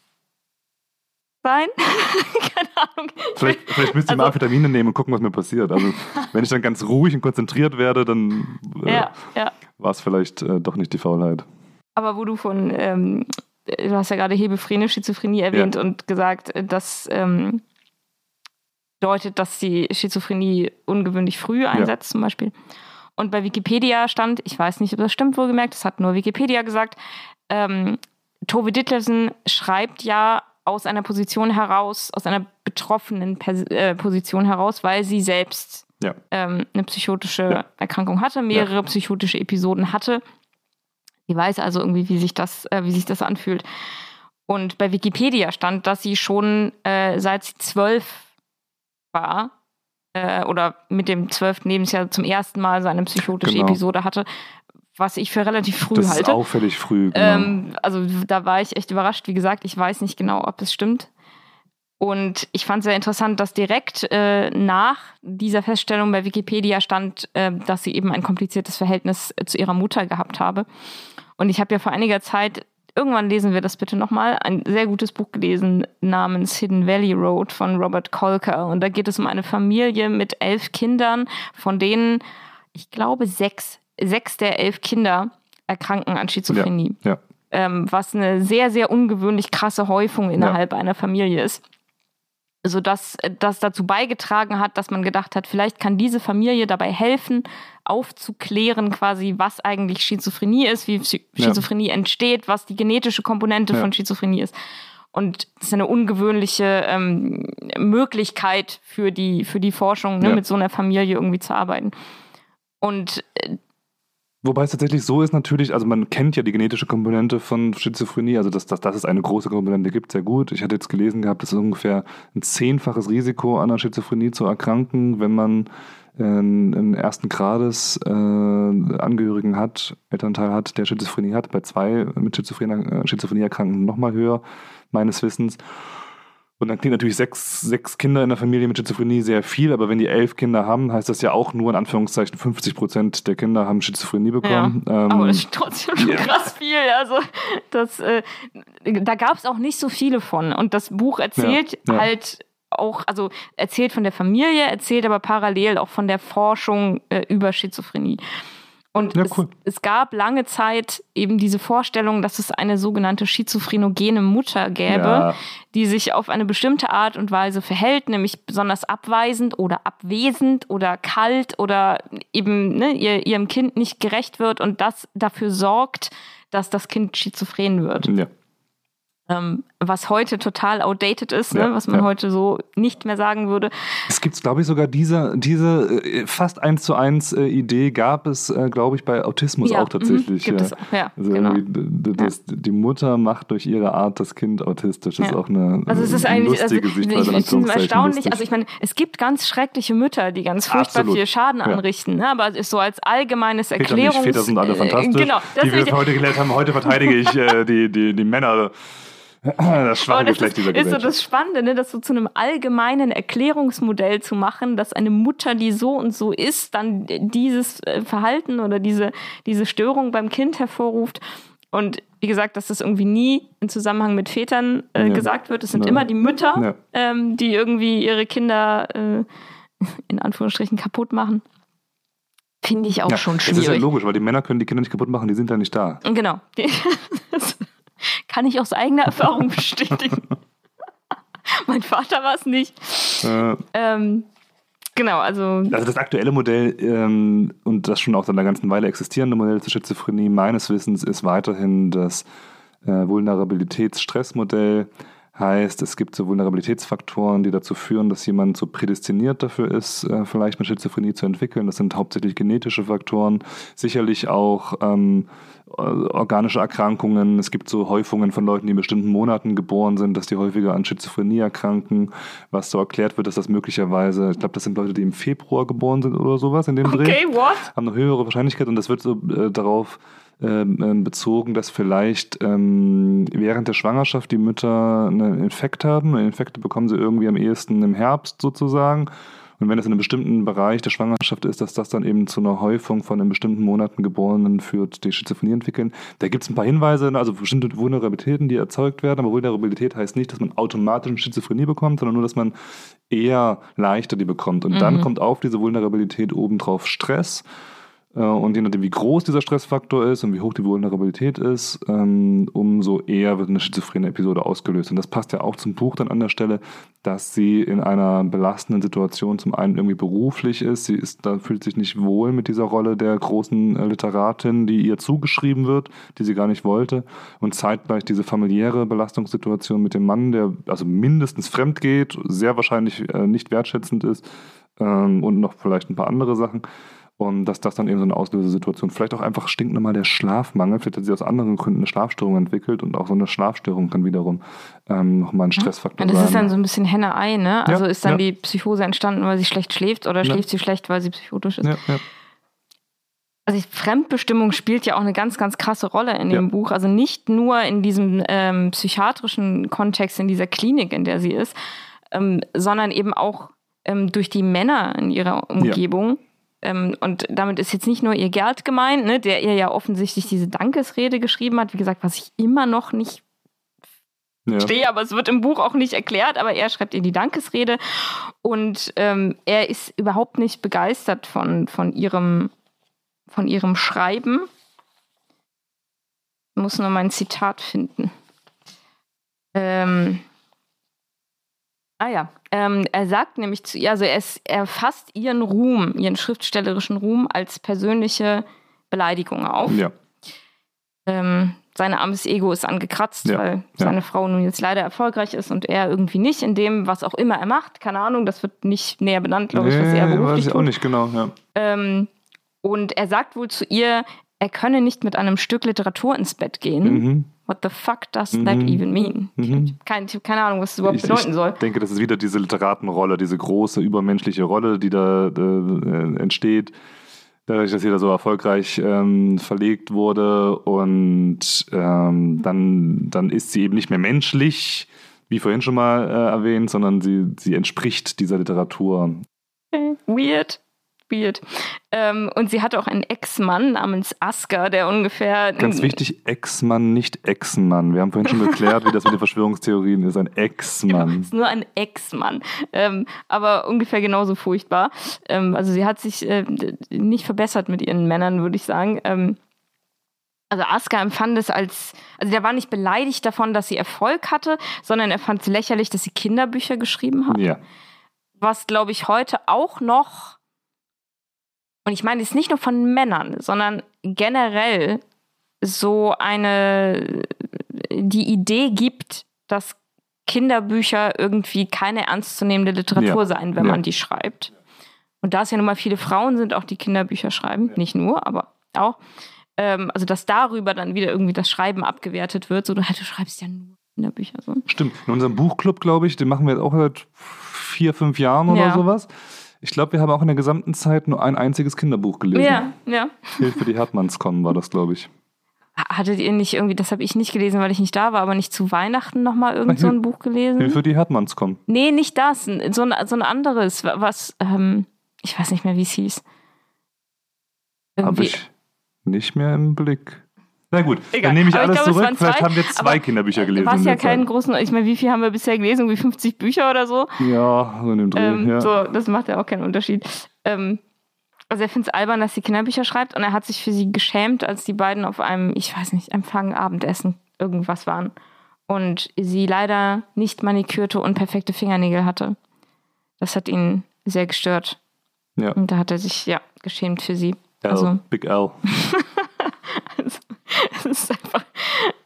sein. (laughs) Keine Ahnung. Vielleicht, vielleicht müsste ich also, mal Amphetamine nehmen und gucken, was mir passiert. Also (laughs) wenn ich dann ganz ruhig und konzentriert werde, dann äh, ja, ja. war es vielleicht äh, doch nicht die Faulheit. Aber wo du von, ähm, du hast ja gerade hebephrene Schizophrenie erwähnt ja. und gesagt, das ähm, deutet, dass die Schizophrenie ungewöhnlich früh einsetzt, zum Beispiel. Und bei Wikipedia stand, ich weiß nicht, ob das stimmt, wohlgemerkt, das hat nur Wikipedia gesagt, ähm, Tove Ditlevsen schreibt ja aus einer Position heraus, aus einer betroffenen Pers äh, Position heraus, weil sie selbst ja. ähm, eine psychotische ja. Erkrankung hatte, mehrere ja. psychotische Episoden hatte Sie weiß also irgendwie, wie sich das, äh, wie sich das anfühlt. Und bei Wikipedia stand, dass sie schon äh, seit sie zwölf war äh, oder mit dem zwölften Lebensjahr zum ersten Mal so eine psychotische genau. Episode hatte, was ich für relativ früh das halte. Das ist auffällig früh. Genau. Ähm, also da war ich echt überrascht. Wie gesagt, ich weiß nicht genau, ob es stimmt. Und ich fand sehr interessant, dass direkt äh, nach dieser Feststellung bei Wikipedia stand, äh, dass sie eben ein kompliziertes Verhältnis äh, zu ihrer Mutter gehabt habe. Und ich habe ja vor einiger Zeit, irgendwann lesen wir das bitte nochmal, ein sehr gutes Buch gelesen namens Hidden Valley Road von Robert Kolker. Und da geht es um eine Familie mit elf Kindern, von denen, ich glaube, sechs, sechs der elf Kinder erkranken an Schizophrenie. Ja, ja. Ähm, was eine sehr, sehr ungewöhnlich krasse Häufung innerhalb ja. einer Familie ist sodass das dazu beigetragen hat, dass man gedacht hat, vielleicht kann diese Familie dabei helfen, aufzuklären, quasi, was eigentlich Schizophrenie ist, wie Schizophrenie entsteht, was die genetische Komponente von Schizophrenie ist. Und das ist eine ungewöhnliche ähm, Möglichkeit für die, für die Forschung, ne, mit so einer Familie irgendwie zu arbeiten. Und äh, Wobei es tatsächlich so ist natürlich, also man kennt ja die genetische Komponente von Schizophrenie, also dass, dass, dass es eine große Komponente gibt, sehr gut. Ich hatte jetzt gelesen gehabt, es ist ungefähr ein zehnfaches Risiko an der Schizophrenie zu erkranken, wenn man einen ersten Grades äh, Angehörigen hat, Elternteil hat, der Schizophrenie hat, bei zwei mit Schizophrenie, äh, Schizophrenie erkrankten nochmal höher, meines Wissens. Und dann klingt natürlich sechs, sechs Kinder in der Familie mit Schizophrenie sehr viel, aber wenn die elf Kinder haben, heißt das ja auch nur in Anführungszeichen 50 Prozent der Kinder haben Schizophrenie bekommen. Ja, ähm, aber das ist trotzdem schon yeah. krass viel. Also das, äh, da gab es auch nicht so viele von. Und das Buch erzählt ja, ja. halt auch, also erzählt von der Familie, erzählt aber parallel auch von der Forschung äh, über Schizophrenie. Und ja, cool. es, es, gab lange Zeit eben diese Vorstellung, dass es eine sogenannte schizophrenogene Mutter gäbe, ja. die sich auf eine bestimmte Art und Weise verhält, nämlich besonders abweisend oder abwesend oder kalt oder eben ne, ihr, ihrem Kind nicht gerecht wird und das dafür sorgt, dass das Kind schizophren wird. Ja ähm, was heute total outdated ist, ne? ja, ne? was man ja. heute so nicht mehr sagen würde. Es gibt, glaube ich, sogar diese, diese äh, fast eins zu eins äh, Idee gab es, äh, glaube ich, bei Autismus ja, auch tatsächlich. Mhm, gibt es auch. Ja, also genau. das, die Mutter macht durch ihre Art das Kind autistisch. Das ist auch eine, also es ist eigentlich, lustige also, Sichtweise. Ich erstaunlich. Lustig. Also ich meine, es gibt ganz schreckliche Mütter, die ganz furchtbar Absolut. viel Schaden anrichten. Ne? Aber es ist so als allgemeines Erklärungs... Väter, Väter sind alle fantastisch. Genau, die wir heute gelernt haben. Heute verteidige ich äh, die, die, die Männer (laughs) das das Geschlecht ist, dieser ist so das Spannende, ne, das so zu einem allgemeinen Erklärungsmodell zu machen, dass eine Mutter, die so und so ist, dann dieses äh, Verhalten oder diese, diese Störung beim Kind hervorruft. Und wie gesagt, dass das irgendwie nie im Zusammenhang mit Vätern äh, Ja. gesagt wird. Es sind Ja. immer die Mütter, Ja. ähm, die irgendwie ihre Kinder äh, in Anführungsstrichen kaputt machen. Finde ich auch schon Es ist ja schwierig. logisch, weil die Männer können die Kinder nicht kaputt machen, die sind ja nicht da. Genau. (laughs) Kann ich aus eigener Erfahrung (laughs) bestätigen. (laughs) mein Vater war es nicht. Äh, Ähm, genau, also Also das aktuelle Modell ähm, und das schon auch seit einer ganzen Weile existierende Modell zur Schizophrenie meines Wissens ist weiterhin das äh, Vulnerabilitäts-Stress-Modell. Heißt, es gibt so Vulnerabilitätsfaktoren, die dazu führen, dass jemand so prädestiniert dafür ist, äh, vielleicht eine Schizophrenie zu entwickeln. Das sind hauptsächlich genetische Faktoren, sicherlich auch ähm, äh, organische Erkrankungen. Es gibt so Häufungen von Leuten, die in bestimmten Monaten geboren sind, dass die häufiger an Schizophrenie erkranken, was so erklärt wird, dass das möglicherweise, ich glaube, das sind Leute, die im Februar geboren sind oder sowas in dem Dreh okay, what? haben eine höhere Wahrscheinlichkeit und das wird so äh, darauf ähm, ähm, bezogen, dass vielleicht ähm, während der Schwangerschaft die Mütter einen Infekt haben. Infekte bekommen sie irgendwie am ehesten im Herbst sozusagen. Und wenn es in einem bestimmten Bereich der Schwangerschaft ist, dass das dann eben zu einer Häufung von in bestimmten Monaten Geborenen führt, die Schizophrenie entwickeln. Da gibt es ein paar Hinweise, also bestimmte Vulnerabilitäten, die erzeugt werden. Aber Vulnerabilität heißt nicht, dass man automatisch eine Schizophrenie bekommt, sondern nur, dass man eher leichter die bekommt. Und dann Mhm. kommt auf diese Vulnerabilität obendrauf Stress. Äh, Und je nachdem, wie groß dieser Stressfaktor ist und wie hoch die Vulnerabilität ist, ähm, umso eher wird eine schizophrene Episode ausgelöst. Und das passt ja auch zum Buch dann an der Stelle, dass sie in einer belastenden Situation zum einen irgendwie beruflich ist. Sie ist, da fühlt sich nicht wohl mit dieser Rolle der großen äh, Literatin, die ihr zugeschrieben wird, die sie gar nicht wollte. Und zeitgleich diese familiäre Belastungssituation mit dem Mann, der also mindestens fremd geht, sehr wahrscheinlich äh, nicht wertschätzend ist ähm, und noch vielleicht ein paar andere Sachen. Und dass das dann eben so eine Auslösesituation, vielleicht auch einfach stinknormal der Schlafmangel, vielleicht hat sie aus anderen Gründen eine Schlafstörung entwickelt und auch so eine Schlafstörung kann wiederum ähm, nochmal ein Stressfaktor Ja, das sein. ist dann so ein bisschen Henne-Ei, ne? Also Ja, ist dann ja. die Psychose entstanden, weil sie schlecht schläft oder schläft sie schlecht, weil sie psychotisch ist? ja. Also Fremdbestimmung spielt ja auch eine ganz, ganz krasse Rolle in dem. Buch. Also nicht nur in diesem ähm, psychiatrischen Kontext, in dieser Klinik, in der sie ist, ähm, sondern eben auch ähm, durch die Männer in ihrer Umgebung. Ähm, und damit ist jetzt nicht nur ihr Gerd gemeint, ne, der ihr ja offensichtlich diese Dankesrede geschrieben hat, wie gesagt, was ich immer noch nicht ja. verstehe, aber es wird im Buch auch nicht erklärt, aber er schreibt ihr die Dankesrede und ähm, er ist überhaupt nicht begeistert von, von, ihrem, von ihrem Schreiben. Ich muss nur mein Zitat finden. Ähm, ah ja, ähm, er sagt nämlich zu ihr, also er, ist, er fasst ihren Ruhm, ihren schriftstellerischen Ruhm als persönliche Beleidigung auf. ja. Ähm, sein armes Ego ist angekratzt, Ja, weil ja. seine Frau nun jetzt leider erfolgreich ist und er irgendwie nicht in dem, was auch immer er macht. Keine Ahnung, das wird nicht näher benannt, glaube ich, was er beruflich weiß ich auch nicht genau. Ja. Ähm, und er sagt wohl zu ihr, er könne nicht mit einem Stück Literatur ins Bett gehen. Mhm. What the fuck does Mhm. that even mean? Mhm. Ich habe kein, ich keine Ahnung, was das überhaupt Ich, bedeuten ich soll. denke, das ist wieder diese Literatenrolle, diese große übermenschliche Rolle, die da äh, entsteht, dadurch, dass sie da so erfolgreich ähm, verlegt wurde und ähm, dann, dann ist sie eben nicht mehr menschlich, wie vorhin schon mal äh, erwähnt, sondern sie, sie entspricht dieser Literatur. Weird. Weird. Ähm, und sie hat auch einen Ex-Mann namens Asker, der ungefähr. Ganz wichtig, Ex-Mann, nicht Ex-Mann. Wir haben vorhin schon geklärt, wie das mit den (laughs) Verschwörungstheorien ist. Ein Ex-Mann. ist nur ein Ex-Mann, ähm, aber ungefähr genauso furchtbar. Ähm, also sie hat sich äh, nicht verbessert mit ihren Männern, würde ich sagen. Ähm, also Aska empfand es als, also der war nicht beleidigt davon, dass sie Erfolg hatte, sondern er fand es lächerlich, dass sie Kinderbücher geschrieben hat. Ja. Was, glaube ich, heute auch noch, und ich meine jetzt nicht nur von Männern, sondern generell so eine, die Idee gibt, dass Kinderbücher irgendwie keine ernstzunehmende Literatur Ja. seien, wenn Ja. man die schreibt. Und da es ja nun mal viele Frauen sind, auch die Kinderbücher schreiben, nicht nur, aber auch, ähm, also dass darüber dann wieder irgendwie das Schreiben abgewertet wird, so du, du schreibst ja nur Kinderbücher. So. Stimmt. In unserem Buchclub, glaube ich, den machen wir jetzt auch seit vier, fünf Jahren oder Ja. sowas. Ich glaube, wir haben auch in der gesamten Zeit nur ein einziges Kinderbuch gelesen. Ja, ja. Hilfe, die Hartmanns kommen, war das, glaube ich. Ha- hattet ihr nicht irgendwie, das habe ich nicht gelesen, weil ich nicht da war, aber nicht zu Weihnachten nochmal irgend so ein Buch gelesen? Hilfe, die Hermanns kommen. Nee, nicht das. So ein, so ein anderes, was, ähm, ich weiß nicht mehr, wie es hieß. Habe ich nicht mehr im Blick. Na gut, Egal. dann nehme ich Aber ich alles glaube, es zurück. Vielleicht zwei, haben wir zwei aber Kinderbücher gelesen. Was in ja Zeit. keinen großen, ich meine, wie viel haben wir bisher gelesen? Irgendwie 50 Bücher oder so. Ja, so in dem Dreh. Ähm, ja. So, das macht ja auch keinen Unterschied. Ähm, also er findet es albern, dass sie Kinderbücher schreibt und er hat sich für sie geschämt, als die beiden auf einem, ich weiß nicht, Empfang, Abendessen irgendwas waren. Und sie leider nicht manikürte und perfekte Fingernägel hatte. Das hat ihn sehr gestört. ja. Und da hat er sich, ja, geschämt für sie. L, Also, Big L. (laughs) (laughs) es ist einfach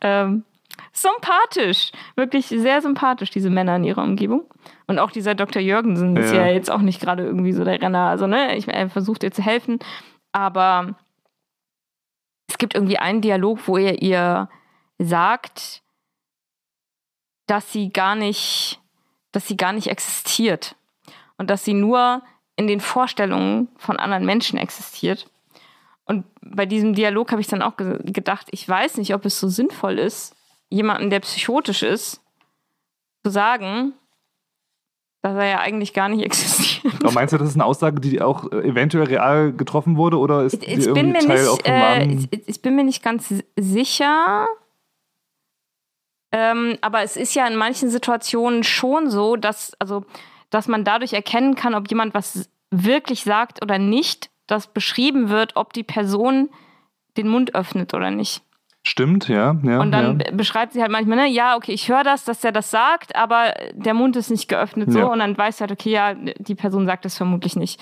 ähm, sympathisch. Wirklich sehr sympathisch, diese Männer in ihrer Umgebung. Und auch dieser Dr. Jürgensen ist Ja. ja jetzt auch nicht gerade irgendwie so der Renner. Also, ne, ich, er versucht ihr zu helfen. Aber es gibt irgendwie einen Dialog, wo er ihr sagt, dass sie gar nicht, dass sie gar nicht existiert. Und dass sie nur in den Vorstellungen von anderen Menschen existiert. Und bei diesem Dialog habe ich dann auch ge gedacht, ich weiß nicht, ob es so sinnvoll ist, jemanden, der psychotisch ist, zu sagen, dass er ja eigentlich gar nicht (laughs) existiert. Aber meinst du, das ist eine Aussage, die auch äh, eventuell real getroffen wurde oder ist Ich, ich, bin irgendwie mir Teil auch nicht, äh, ich, ich bin mir nicht ganz si- sicher. Ähm, aber es ist ja in manchen Situationen schon so, dass, also, dass man dadurch erkennen kann, ob jemand was wirklich sagt oder nicht, dass beschrieben wird, ob die Person den Mund öffnet oder nicht. Stimmt, ja. ja Und dann ja. be- beschreibt sie halt manchmal, ne, ja, okay, ich höre das, dass der das sagt, aber der Mund ist nicht geöffnet so. Ja. Und dann weiß halt, okay, ja, die Person sagt das vermutlich nicht.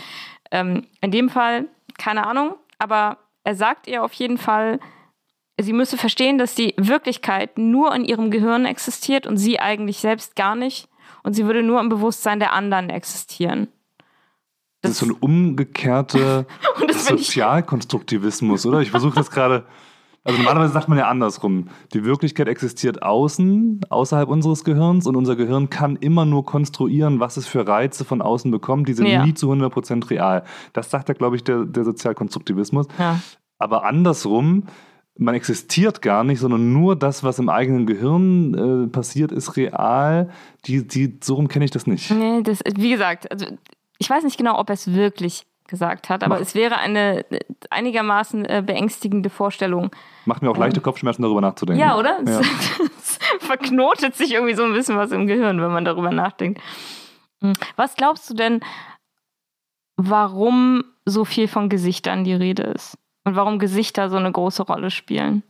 Ähm, in dem Fall, keine Ahnung, aber er sagt ihr auf jeden Fall, sie müsse verstehen, dass die Wirklichkeit nur in ihrem Gehirn existiert und sie eigentlich selbst gar nicht. Und sie würde nur im Bewusstsein der anderen existieren. Das ist so ein umgekehrter (laughs) das Sozialkonstruktivismus, oder? Ich versuche das gerade. Also normalerweise sagt man ja andersrum. Die Wirklichkeit existiert außen, außerhalb unseres Gehirns und unser Gehirn kann immer nur konstruieren, was es für Reize von außen bekommt. Die sind Ja. nie zu 100% real. Das sagt ja, glaube ich, der, der Sozialkonstruktivismus. Ja. Aber andersrum, man existiert gar nicht, sondern nur das, was im eigenen Gehirn äh, passiert, ist real. Die, die, so rum kenne ich das nicht. Nee, das, wie gesagt, also ich weiß nicht genau, ob er es wirklich gesagt hat, aber Mach- es wäre eine äh, einigermaßen äh, beängstigende Vorstellung. Macht mir auch leichte Kopfschmerzen, darüber nachzudenken. Ja, oder? Es, Ja. (laughs) es verknotet sich irgendwie so ein bisschen was im Gehirn, wenn man darüber nachdenkt. Hm. Was glaubst du denn, warum so viel von Gesichtern die Rede ist? Und warum Gesichter so eine große Rolle spielen?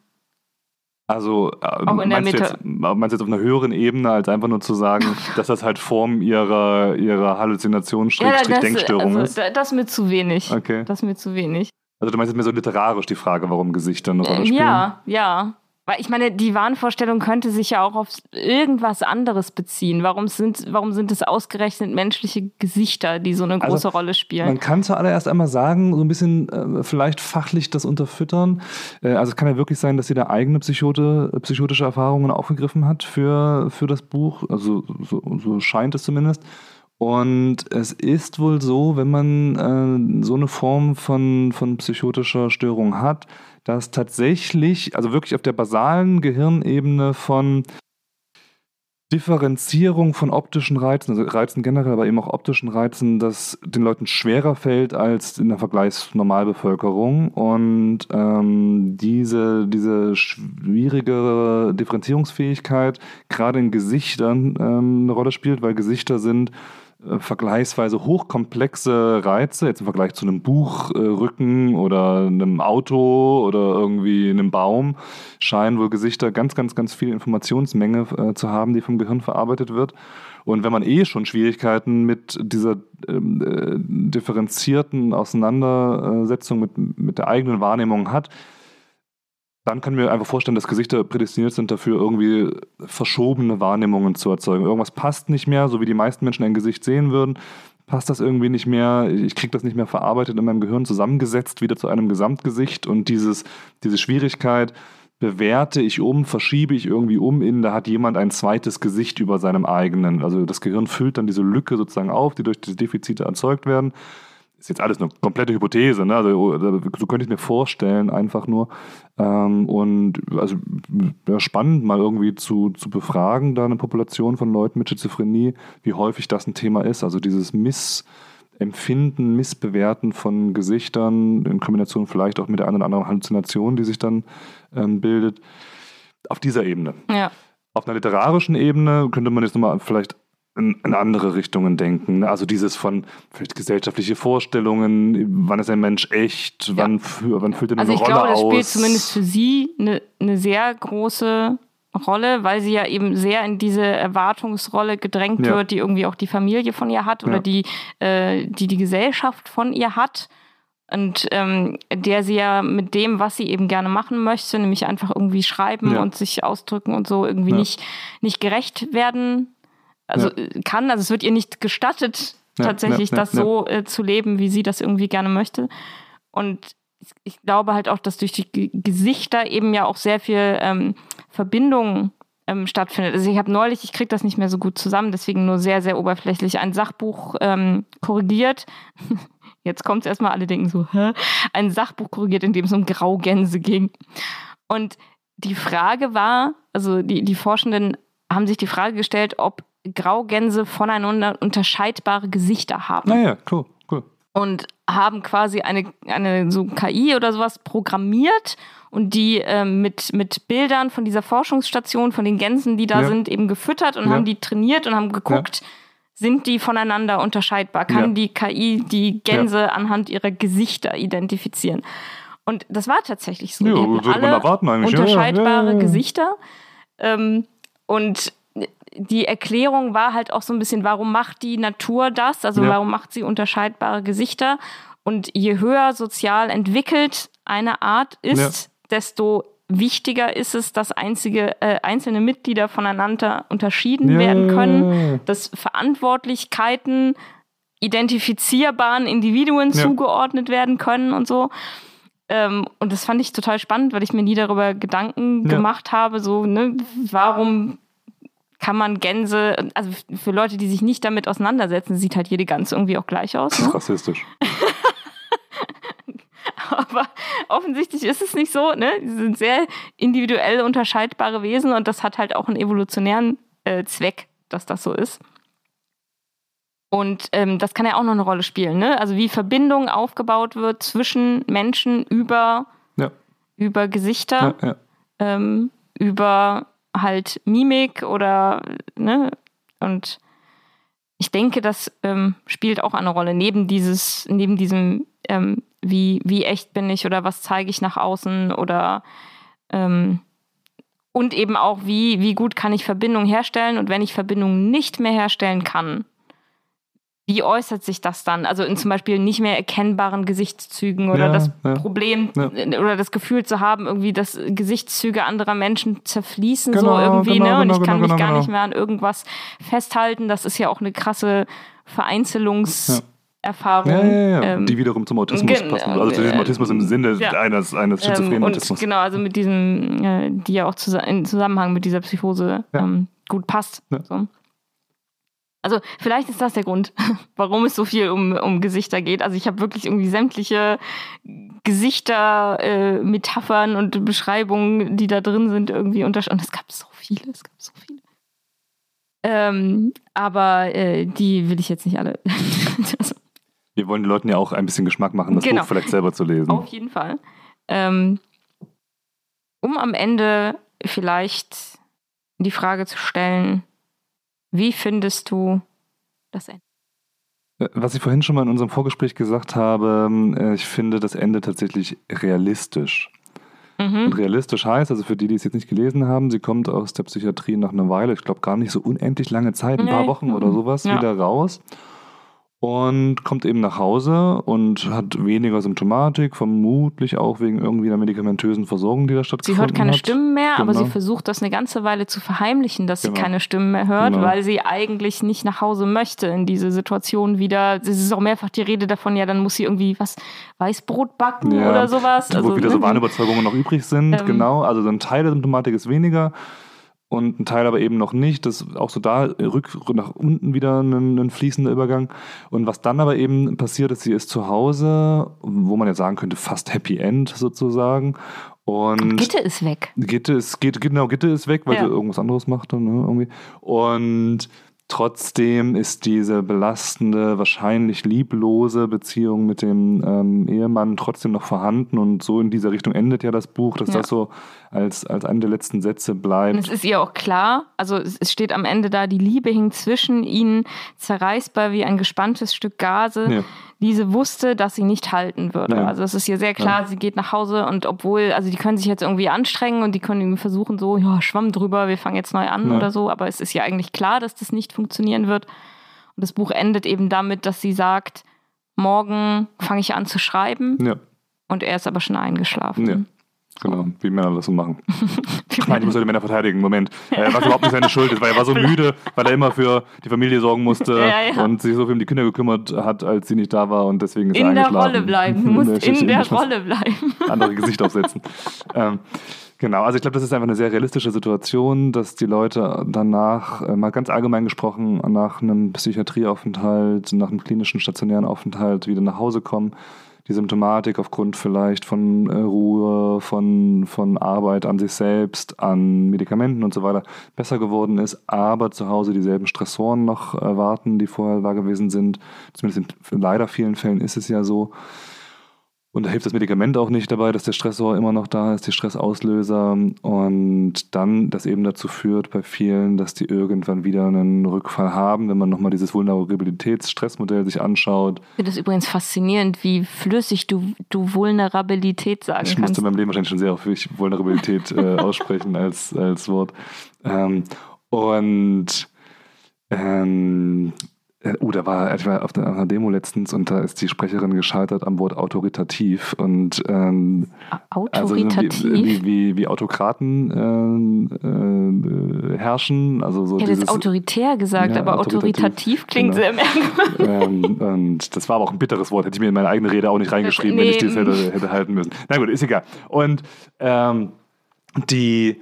Also äh, meinst, du jetzt, meinst du jetzt auf einer höheren Ebene, als einfach nur zu sagen, (laughs) dass das halt Form ihrer, ihrer Halluzination, Schrägstrich, Denkstörung also, ist? da- das ist mir zu wenig. Okay. Das ist mir zu wenig. Also du meinst jetzt mehr so literarisch die Frage, warum Gesichter eine Rolle Äh, spielen? Ja, ja. Weil ich meine, die Wahnvorstellung könnte sich ja auch auf irgendwas anderes beziehen. Warum sind, warum sind es ausgerechnet menschliche Gesichter, die so eine Also, große Rolle spielen? Man kann zuallererst einmal sagen, so ein bisschen äh, vielleicht fachlich das unterfüttern. Äh, also es kann ja wirklich sein, dass sie da eigene Psychote, psychotische Erfahrungen aufgegriffen hat für, für das Buch. Also so, so scheint es zumindest. Und es ist wohl so, wenn man äh, so eine Form von, von psychotischer Störung hat, dass tatsächlich, also wirklich auf der basalen Gehirnebene von Differenzierung von optischen Reizen, also Reizen generell, aber eben auch optischen Reizen, das den Leuten schwerer fällt als in der Vergleichsnormalbevölkerung. Und ähm, diese, diese schwierigere Differenzierungsfähigkeit gerade in Gesichtern ähm, eine Rolle spielt, weil Gesichter sind äh, vergleichsweise hochkomplexe Reize, jetzt im Vergleich zu einem Buchrücken oder einem Auto oder irgendwie einem Baum, scheinen wohl Gesichter ganz, ganz, ganz viel Informationsmenge äh, zu haben, die vom Gehirn verarbeitet wird. Und wenn man eh schon Schwierigkeiten mit dieser ähm, äh, differenzierten Auseinandersetzung mit, mit der eigenen Wahrnehmung hat, dann können wir einfach vorstellen, dass Gesichter prädestiniert sind dafür, irgendwie verschobene Wahrnehmungen zu erzeugen. Irgendwas passt nicht mehr, so wie die meisten Menschen ein Gesicht sehen würden, passt das irgendwie nicht mehr. Ich kriege das nicht mehr verarbeitet in meinem Gehirn zusammengesetzt, wieder zu einem Gesamtgesicht. Und dieses, diese Schwierigkeit bewerte ich um, verschiebe ich irgendwie um in, da hat jemand ein zweites Gesicht über seinem eigenen. Also das Gehirn füllt dann diese Lücke sozusagen auf, die durch diese Defizite erzeugt werden ist jetzt alles eine komplette Hypothese, ne? Also so könnte ich mir vorstellen, einfach nur. Ähm, und also ja, spannend, mal irgendwie zu, zu befragen, da eine Population von Leuten mit Schizophrenie, wie häufig das ein Thema ist. Also dieses Missempfinden, Missbewerten von Gesichtern in Kombination vielleicht auch mit der einen oder anderen Halluzination, die sich dann ähm, bildet. Auf dieser Ebene. Ja. Auf einer literarischen Ebene könnte man jetzt nochmal vielleicht in, in, andere Richtungen denken. Ne? Also dieses von vielleicht gesellschaftliche Vorstellungen, wann ist ein Mensch echt, ja. wann, wann füllt er eine also Rolle glaube, aus. Also ich glaube, das spielt zumindest für sie eine, eine sehr große Rolle, weil sie ja eben sehr in diese Erwartungsrolle gedrängt ja. wird, die irgendwie auch die Familie von ihr hat oder ja. die, äh, die die Gesellschaft von ihr hat und ähm, der sie ja mit dem, was sie eben gerne machen möchte, nämlich einfach irgendwie schreiben ja. und sich ausdrücken und so irgendwie nicht, nicht gerecht werden also ja. Äh, kann, also es wird ihr nicht gestattet, ja, tatsächlich das so äh, zu leben, wie sie das irgendwie gerne möchte. Und ich glaube halt auch, dass durch die Gesichter eben ja auch sehr viel ähm, Verbindung ähm, stattfindet. Also ich habe neulich, ich kriege das nicht mehr so gut zusammen, deswegen nur sehr, sehr oberflächlich ein Sachbuch ähm, korrigiert. (laughs) Jetzt kommt es erstmal, alle denken so, hä? Ein Sachbuch korrigiert, in dem es um Graugänse ging. Und die Frage war, also die, die Forschenden haben sich die Frage gestellt, ob Graugänse voneinander unterscheidbare Gesichter haben. Naja, cool, cool. Und haben quasi eine, eine so KI oder sowas programmiert und die äh, mit, mit Bildern von dieser Forschungsstation, von den Gänsen, die da ja. sind, eben gefüttert und ja. haben die trainiert und haben geguckt, ja. sind die voneinander unterscheidbar? Kann die KI die Gänse anhand ihrer Gesichter identifizieren? Und das war tatsächlich so. Ja, die alle erwarten eigentlich. unterscheidbare Gesichter. Ähm, und die Erklärung war halt auch so ein bisschen, warum macht die Natur das? Also ja. warum macht sie unterscheidbare Gesichter? Und je höher sozial entwickelt eine Art ist, ja. desto wichtiger ist es, dass einzige, äh, einzelne Mitglieder voneinander unterschieden ja. werden können, dass Verantwortlichkeiten identifizierbaren Individuen zugeordnet werden können und so. Ähm, und das fand ich total spannend, weil ich mir nie darüber Gedanken gemacht habe, so, ne, warum kann man Gänse, also für Leute, die sich nicht damit auseinandersetzen, sieht halt jede Gans irgendwie auch gleich aus. Ne? Rassistisch. (laughs) Aber offensichtlich ist es nicht so, ne? Sie sind sehr individuell unterscheidbare Wesen und das hat halt auch einen evolutionären äh, Zweck, dass das so ist. Und ähm, das kann ja auch noch eine Rolle spielen, ne? Also wie Verbindung aufgebaut wird zwischen Menschen über, ja. über Gesichter, ja, ja. Ähm, über halt Mimik oder, ne, und ich denke, das ähm, spielt auch eine Rolle. Neben dieses, neben diesem, ähm, wie, wie echt bin ich oder was zeige ich nach außen oder ähm, und eben auch, wie, wie gut kann ich Verbindung herstellen und wenn ich Verbindung nicht mehr herstellen kann, wie äußert sich das dann? Also in zum Beispiel nicht mehr erkennbaren Gesichtszügen oder ja, das ja. Problem ja. oder das Gefühl zu haben, irgendwie, dass Gesichtszüge anderer Menschen zerfließen genau, so irgendwie, genau, ne? Und genau, ich kann genau, mich gar genau. nicht mehr an irgendwas festhalten. Das ist ja auch eine krasse Vereinzelungs- Erfahrung. Ja, ja, ja. Ähm, die wiederum zum Autismus passen. Also zu diesem Autismus im Sinne ja. eines, eines ähm, schizophrenen ähm, Autismus. Genau, also mit diesem, äh, die ja auch zus in Zusammenhang mit dieser Psychose ähm, gut passt. So. Also vielleicht ist das der Grund, (laughs) warum es so viel um, um Gesichter geht. Also ich habe wirklich irgendwie sämtliche Gesichter, äh, Metaphern und Beschreibungen, die da drin sind, irgendwie unterschieden. Und es gab so viele, es gab so viele. Ähm, aber äh, die will ich jetzt nicht alle. (laughs) also, Wir wollen den Leuten ja auch ein bisschen Geschmack machen, das genau. Buch vielleicht selber zu lesen. Auf jeden Fall. Ähm, um am Ende vielleicht die Frage zu stellen, wie findest du das Ende? Äh, was ich vorhin schon mal in unserem Vorgespräch gesagt habe, äh, ich finde das Ende tatsächlich realistisch. Mhm. Und realistisch heißt, also für die, die es jetzt nicht gelesen haben, sie kommt aus der Psychiatrie nach einer Weile, ich glaube gar nicht so unendlich lange Zeit, ein nee. paar Wochen oder sowas, ja. wieder raus und kommt eben nach Hause und hat weniger Symptomatik, vermutlich auch wegen irgendwie einer medikamentösen Versorgung, die da stattgefunden hat. Sie hört keine hat. Stimmen mehr, genau. aber sie versucht das eine ganze Weile zu verheimlichen, dass genau. sie keine Stimmen mehr hört, genau. weil sie eigentlich nicht nach Hause möchte in diese Situation wieder. Es ist auch mehrfach die Rede davon, ja, dann muss sie irgendwie was Weißbrot backen ja, oder sowas. Wo also, wieder ne? so Wahnüberzeugungen noch übrig sind, ähm, genau. Also so ein Teil der Symptomatik ist weniger. Und ein Teil aber eben noch nicht. Das ist auch so da rück nach unten wieder ein, ein, fließender Übergang. Und was dann aber eben passiert ist, sie ist zu Hause, wo man ja sagen könnte, fast Happy End sozusagen. Und Gitte ist weg. Gitte ist, genau, Gitte ist weg, weil ja. sie irgendwas anderes macht dann, ne, irgendwie. Und Trotzdem ist diese belastende, wahrscheinlich lieblose Beziehung mit dem ähm, Ehemann trotzdem noch vorhanden und so in dieser Richtung endet ja das Buch, dass ja. das so als, als eine der letzten Sätze bleibt. Und es ist ihr auch klar, also es steht am Ende da, die Liebe hing zwischen ihnen, zerreißbar wie ein gespanntes Stück Gase. Ja. Diese wusste, dass sie nicht halten würde. Ja. Also es ist ihr sehr klar, ja. sie geht nach Hause und obwohl, also die können sich jetzt irgendwie anstrengen und die können irgendwie versuchen so, ja, schwamm drüber, wir fangen jetzt neu an oder so, aber es ist ja eigentlich klar, dass das nicht funktionieren wird. Und das Buch endet eben damit, dass sie sagt, morgen fange ich an zu schreiben. Ja. Und er ist aber schon eingeschlafen. Genau, wie Männer das so machen. Nein, (laughs) ich muss ja die Männer verteidigen. Moment. Äh, was überhaupt nicht seine Schuld ist, weil er war so müde, weil er immer für die Familie sorgen musste ja, ja. und sich so viel um die Kinder gekümmert hat, als sie nicht da war und deswegen ist in er eingeschlafen. In der Rolle bleiben. (laughs) Du musst in, in der Rolle bleiben. (laughs) Andere Gesicht aufsetzen. ähm, Genau, also ich glaube, das ist einfach eine sehr realistische Situation, dass die Leute danach, äh, mal ganz allgemein gesprochen, nach einem Psychiatrieaufenthalt, nach einem klinischen stationären Aufenthalt wieder nach Hause kommen die Symptomatik aufgrund vielleicht von äh, Ruhe, von, von Arbeit an sich selbst, an Medikamenten und so weiter besser geworden ist, aber zu Hause dieselben Stressoren noch erwarten, die vorher da gewesen sind. Zumindest in leider vielen Fällen ist es ja so. Und da hilft das Medikament auch nicht dabei, dass der Stressor immer noch da ist, die Stressauslöser. Und dann das eben dazu führt bei vielen, dass die irgendwann wieder einen Rückfall haben, wenn man nochmal dieses Vulnerabilitätsstressmodell sich anschaut. Ich finde das übrigens faszinierend, wie flüssig du, du Vulnerabilität sagen ich kannst. Ich musste in meinem Leben wahrscheinlich schon sehr häufig Vulnerabilität äh, (laughs) aussprechen als, als Wort. Ähm, und ähm, äh, oh, da war etwa auf einer Demo letztens und da ist die Sprecherin gescheitert am Wort autoritativ und ähm, autoritativ also wie, wie, wie, Autokraten äh, äh, herrschen, also so ich hätte dieses, autoritär gesagt, ja, aber autoritativ, autoritativ klingt genau. sehr merkwürdig. Ähm, und das war aber auch ein bitteres Wort, hätte ich mir in meine eigene Rede auch nicht reingeschrieben, nee. wenn ich das hätte, hätte halten müssen. Na gut, ist egal. Und ähm, die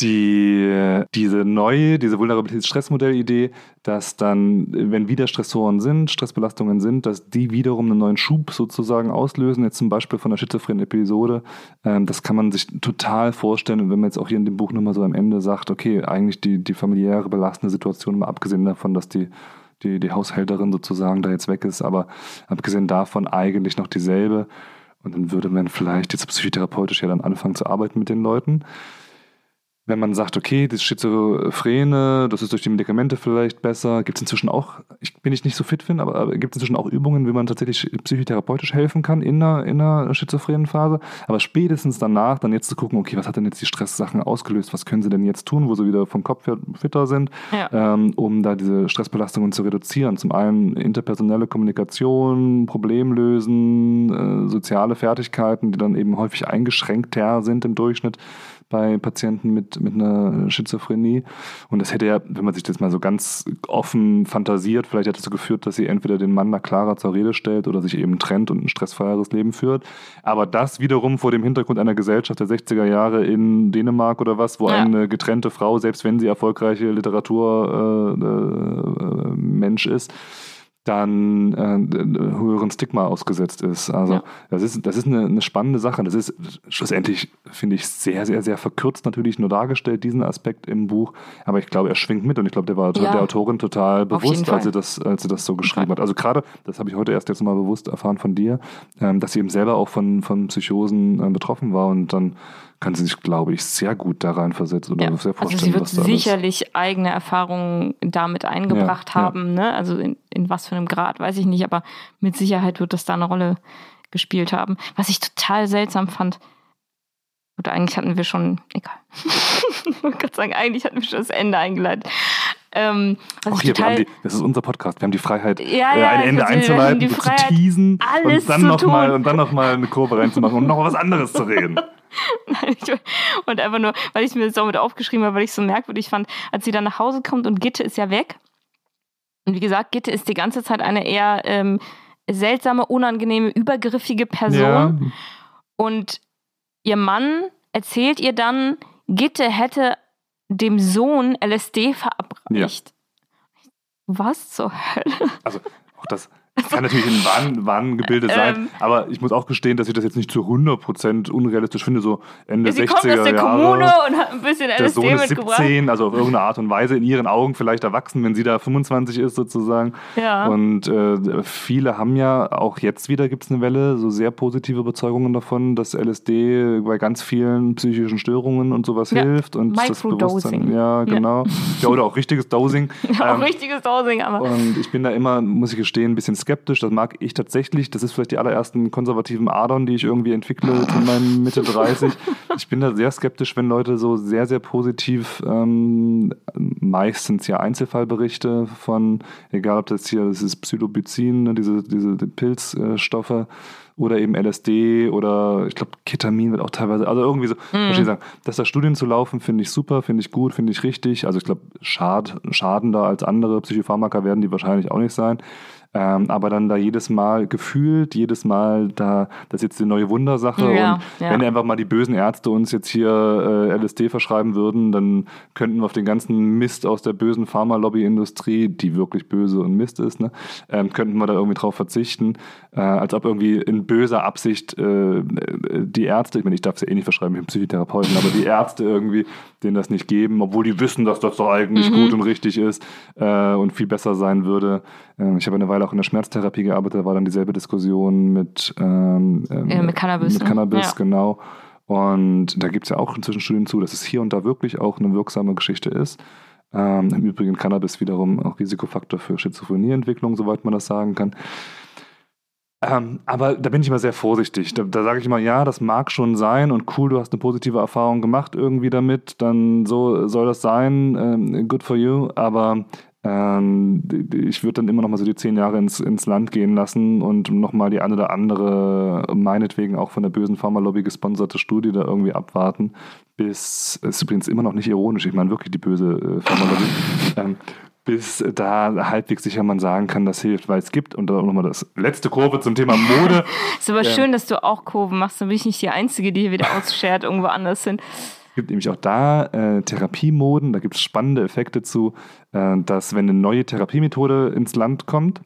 die, diese neue, diese Vulnerabilitäts-Stressmodell-Idee, dass dann, wenn wieder Stressoren sind, Stressbelastungen sind, dass die wiederum einen neuen Schub sozusagen auslösen. Jetzt zum Beispiel von der schizophrenen Episode. Ähm, das kann man sich total vorstellen. Und wenn man jetzt auch hier in dem Buch nochmal so am Ende sagt, okay, eigentlich die, die familiäre belastende Situation, mal abgesehen davon, dass die, die, die Haushälterin sozusagen da jetzt weg ist, aber abgesehen davon eigentlich noch dieselbe. Und dann würde man vielleicht jetzt psychotherapeutisch ja dann anfangen zu arbeiten mit den Leuten wenn man sagt, okay, das Schizophrene, das ist durch die Medikamente vielleicht besser, gibt es inzwischen auch, ich bin ich nicht so fit finde, aber, aber gibt es inzwischen auch Übungen, wie man tatsächlich psychotherapeutisch helfen kann in einer, in einer schizophrenen Phase. Aber spätestens danach dann jetzt zu gucken, okay, was hat denn jetzt die Stresssachen ausgelöst, was können sie denn jetzt tun, wo sie wieder vom Kopf fitter sind, ja. ähm, um da diese Stressbelastungen zu reduzieren. Zum einen interpersonelle Kommunikation, Problemlösen, äh, soziale Fertigkeiten, die dann eben häufig eingeschränkter sind im Durchschnitt bei Patienten mit, mit einer Schizophrenie. Und das hätte ja, wenn man sich das mal so ganz offen fantasiert, vielleicht hätte dazu geführt, dass sie entweder den Mann da klarer zur Rede stellt oder sich eben trennt und ein stressfreieres Leben führt. Aber das wiederum vor dem Hintergrund einer Gesellschaft der 60er Jahre in Dänemark oder was, wo ja. eine getrennte Frau, selbst wenn sie erfolgreiche Literaturmensch äh, äh, ist, dann äh, höheren Stigma ausgesetzt ist. Also ja. das ist, das ist eine, eine, spannende Sache. Das ist schlussendlich, finde ich, sehr, sehr, sehr verkürzt natürlich nur dargestellt, diesen Aspekt im Buch. Aber ich glaube, er schwingt mit und ich glaube, der war ja. der Autorin total bewusst, als sie, das, als sie das so geschrieben hat. Also gerade, das habe ich heute erst jetzt mal bewusst erfahren von dir, ähm, dass sie eben selber auch von, von Psychosen äh, betroffen war und dann kann sie sich, glaube ich, sehr gut da reinversetzen oder ja. sehr vorstellen. Also sie wird sicherlich eigene Erfahrungen damit eingebracht ja, haben. Ja. Ne? Also in, in was für einem Grad, weiß ich nicht, aber mit Sicherheit wird das da eine Rolle gespielt haben. Was ich total seltsam fand, oder eigentlich hatten wir schon, egal. (laughs) ich wollte gerade sagen, eigentlich hatten wir schon das Ende eingeleitet. Ähm, Auch hier, total, die, das ist unser Podcast. Wir haben die Freiheit, ja, ja, äh, ein Ende einzuleiten, zu teasen und dann nochmal und dann noch mal eine Kurve reinzumachen und noch was anderes zu reden. (laughs) (laughs) Wollte einfach nur, weil ich es mir so mit aufgeschrieben habe, weil ich es so merkwürdig fand, als sie dann nach Hause kommt und Gitte ist ja weg. Und wie gesagt, Gitte ist die ganze Zeit eine eher ähm, seltsame, unangenehme, übergriffige Person. Ja. Und ihr Mann erzählt ihr dann, Gitte hätte dem Sohn LSD verabreicht. Was zur Hölle? Also auch das kann natürlich ein Wahn, Wahngebilde sein, Ähm. aber ich muss auch gestehen, dass ich das jetzt nicht zu 100% unrealistisch finde, so Ende Sie 60er kommt aus der Jahre. Kommune und hat ein bisschen der LSD Sohn ist mitgebracht. 17, also auf irgendeine Art und Weise in ihren Augen vielleicht erwachsen, wenn sie da 25 ist sozusagen. Ja. Und äh, viele haben ja, auch jetzt wieder gibt es eine Welle, so sehr positive Überzeugungen davon, dass LSD bei ganz vielen psychischen Störungen und sowas Ja. hilft. Und das Microdosing. Bewusstsein- Ja, genau. Ja. oder auch richtiges Dosing. (laughs) Auch Ähm, richtiges Dosing, aber. und ich bin da immer, muss ich gestehen, ein bisschen skeptisch. Das mag ich tatsächlich. Das ist vielleicht die allerersten konservativen Adern, die ich irgendwie entwickle (laughs) in meinen Mitte 30. Ich bin da sehr skeptisch, wenn Leute so sehr, sehr positiv, ähm, meistens ja Einzelfallberichte von, egal ob das hier, das ist Psilocybin, ne, diese, diese Pilzstoffe oder eben LSD oder ich glaube Ketamin wird auch teilweise, also irgendwie so, verstehe ich sagen, dass da Studien zu laufen, finde ich super, finde ich gut, finde ich richtig. Also ich glaube, schad, schadender als andere Psychopharmaka werden die wahrscheinlich auch nicht sein. Ähm, aber dann da jedes Mal gefühlt, jedes Mal da, das ist jetzt die neue Wundersache. Ja, und ja. wenn einfach mal die bösen Ärzte uns jetzt hier äh, LSD verschreiben würden, dann könnten wir auf den ganzen Mist aus der bösen Pharmalobbyindustrie, die wirklich böse und Mist ist, ne, ähm, könnten wir da irgendwie drauf verzichten. Äh, als ob irgendwie in böser Absicht äh, die Ärzte, ich meine, ich darf es ja eh nicht verschreiben, ich bin Psychotherapeuten, aber die Ärzte irgendwie denen das nicht geben, obwohl die wissen, dass das doch eigentlich gut und richtig ist äh, und viel besser sein würde. Ähm, ich habe eine Weile auch in der Schmerztherapie gearbeitet, da war dann dieselbe Diskussion mit, ähm, ähm, Äh, mit Cannabis, Mit ne? Cannabis, Ja. genau. Und da gibt es ja auch inzwischen Studien zu, dass es hier und da wirklich auch eine wirksame Geschichte ist. Ähm, Im Übrigen Cannabis wiederum auch Risikofaktor für Schizophrenieentwicklung, soweit man das sagen kann. Ähm, aber da bin ich immer sehr vorsichtig. Da, da sage ich immer, ja, das mag schon sein und cool, du hast eine positive Erfahrung gemacht irgendwie damit, dann so soll das sein, ähm, good for you, aber ähm, ich würde dann immer noch mal so die zehn Jahre ins, ins Land gehen lassen und noch mal die eine oder andere, meinetwegen auch von der bösen Pharmalobby gesponserte Studie da irgendwie abwarten, bis, ist übrigens immer noch nicht ironisch, ich meine wirklich die böse äh, Pharmalobby, (laughs) ähm, bis da halbwegs sicher man sagen kann, das hilft, weil es gibt, und dann nochmal das letzte Kurve zum Thema Mode, (laughs) ist aber Ja. schön, dass du auch Kurven machst. Dann bin ich nicht die Einzige, die hier wieder ausschert, irgendwo anders hin. Es gibt nämlich auch da äh, Therapiemoden, da gibt es spannende Effekte zu, äh, dass wenn eine neue Therapiemethode ins Land kommt,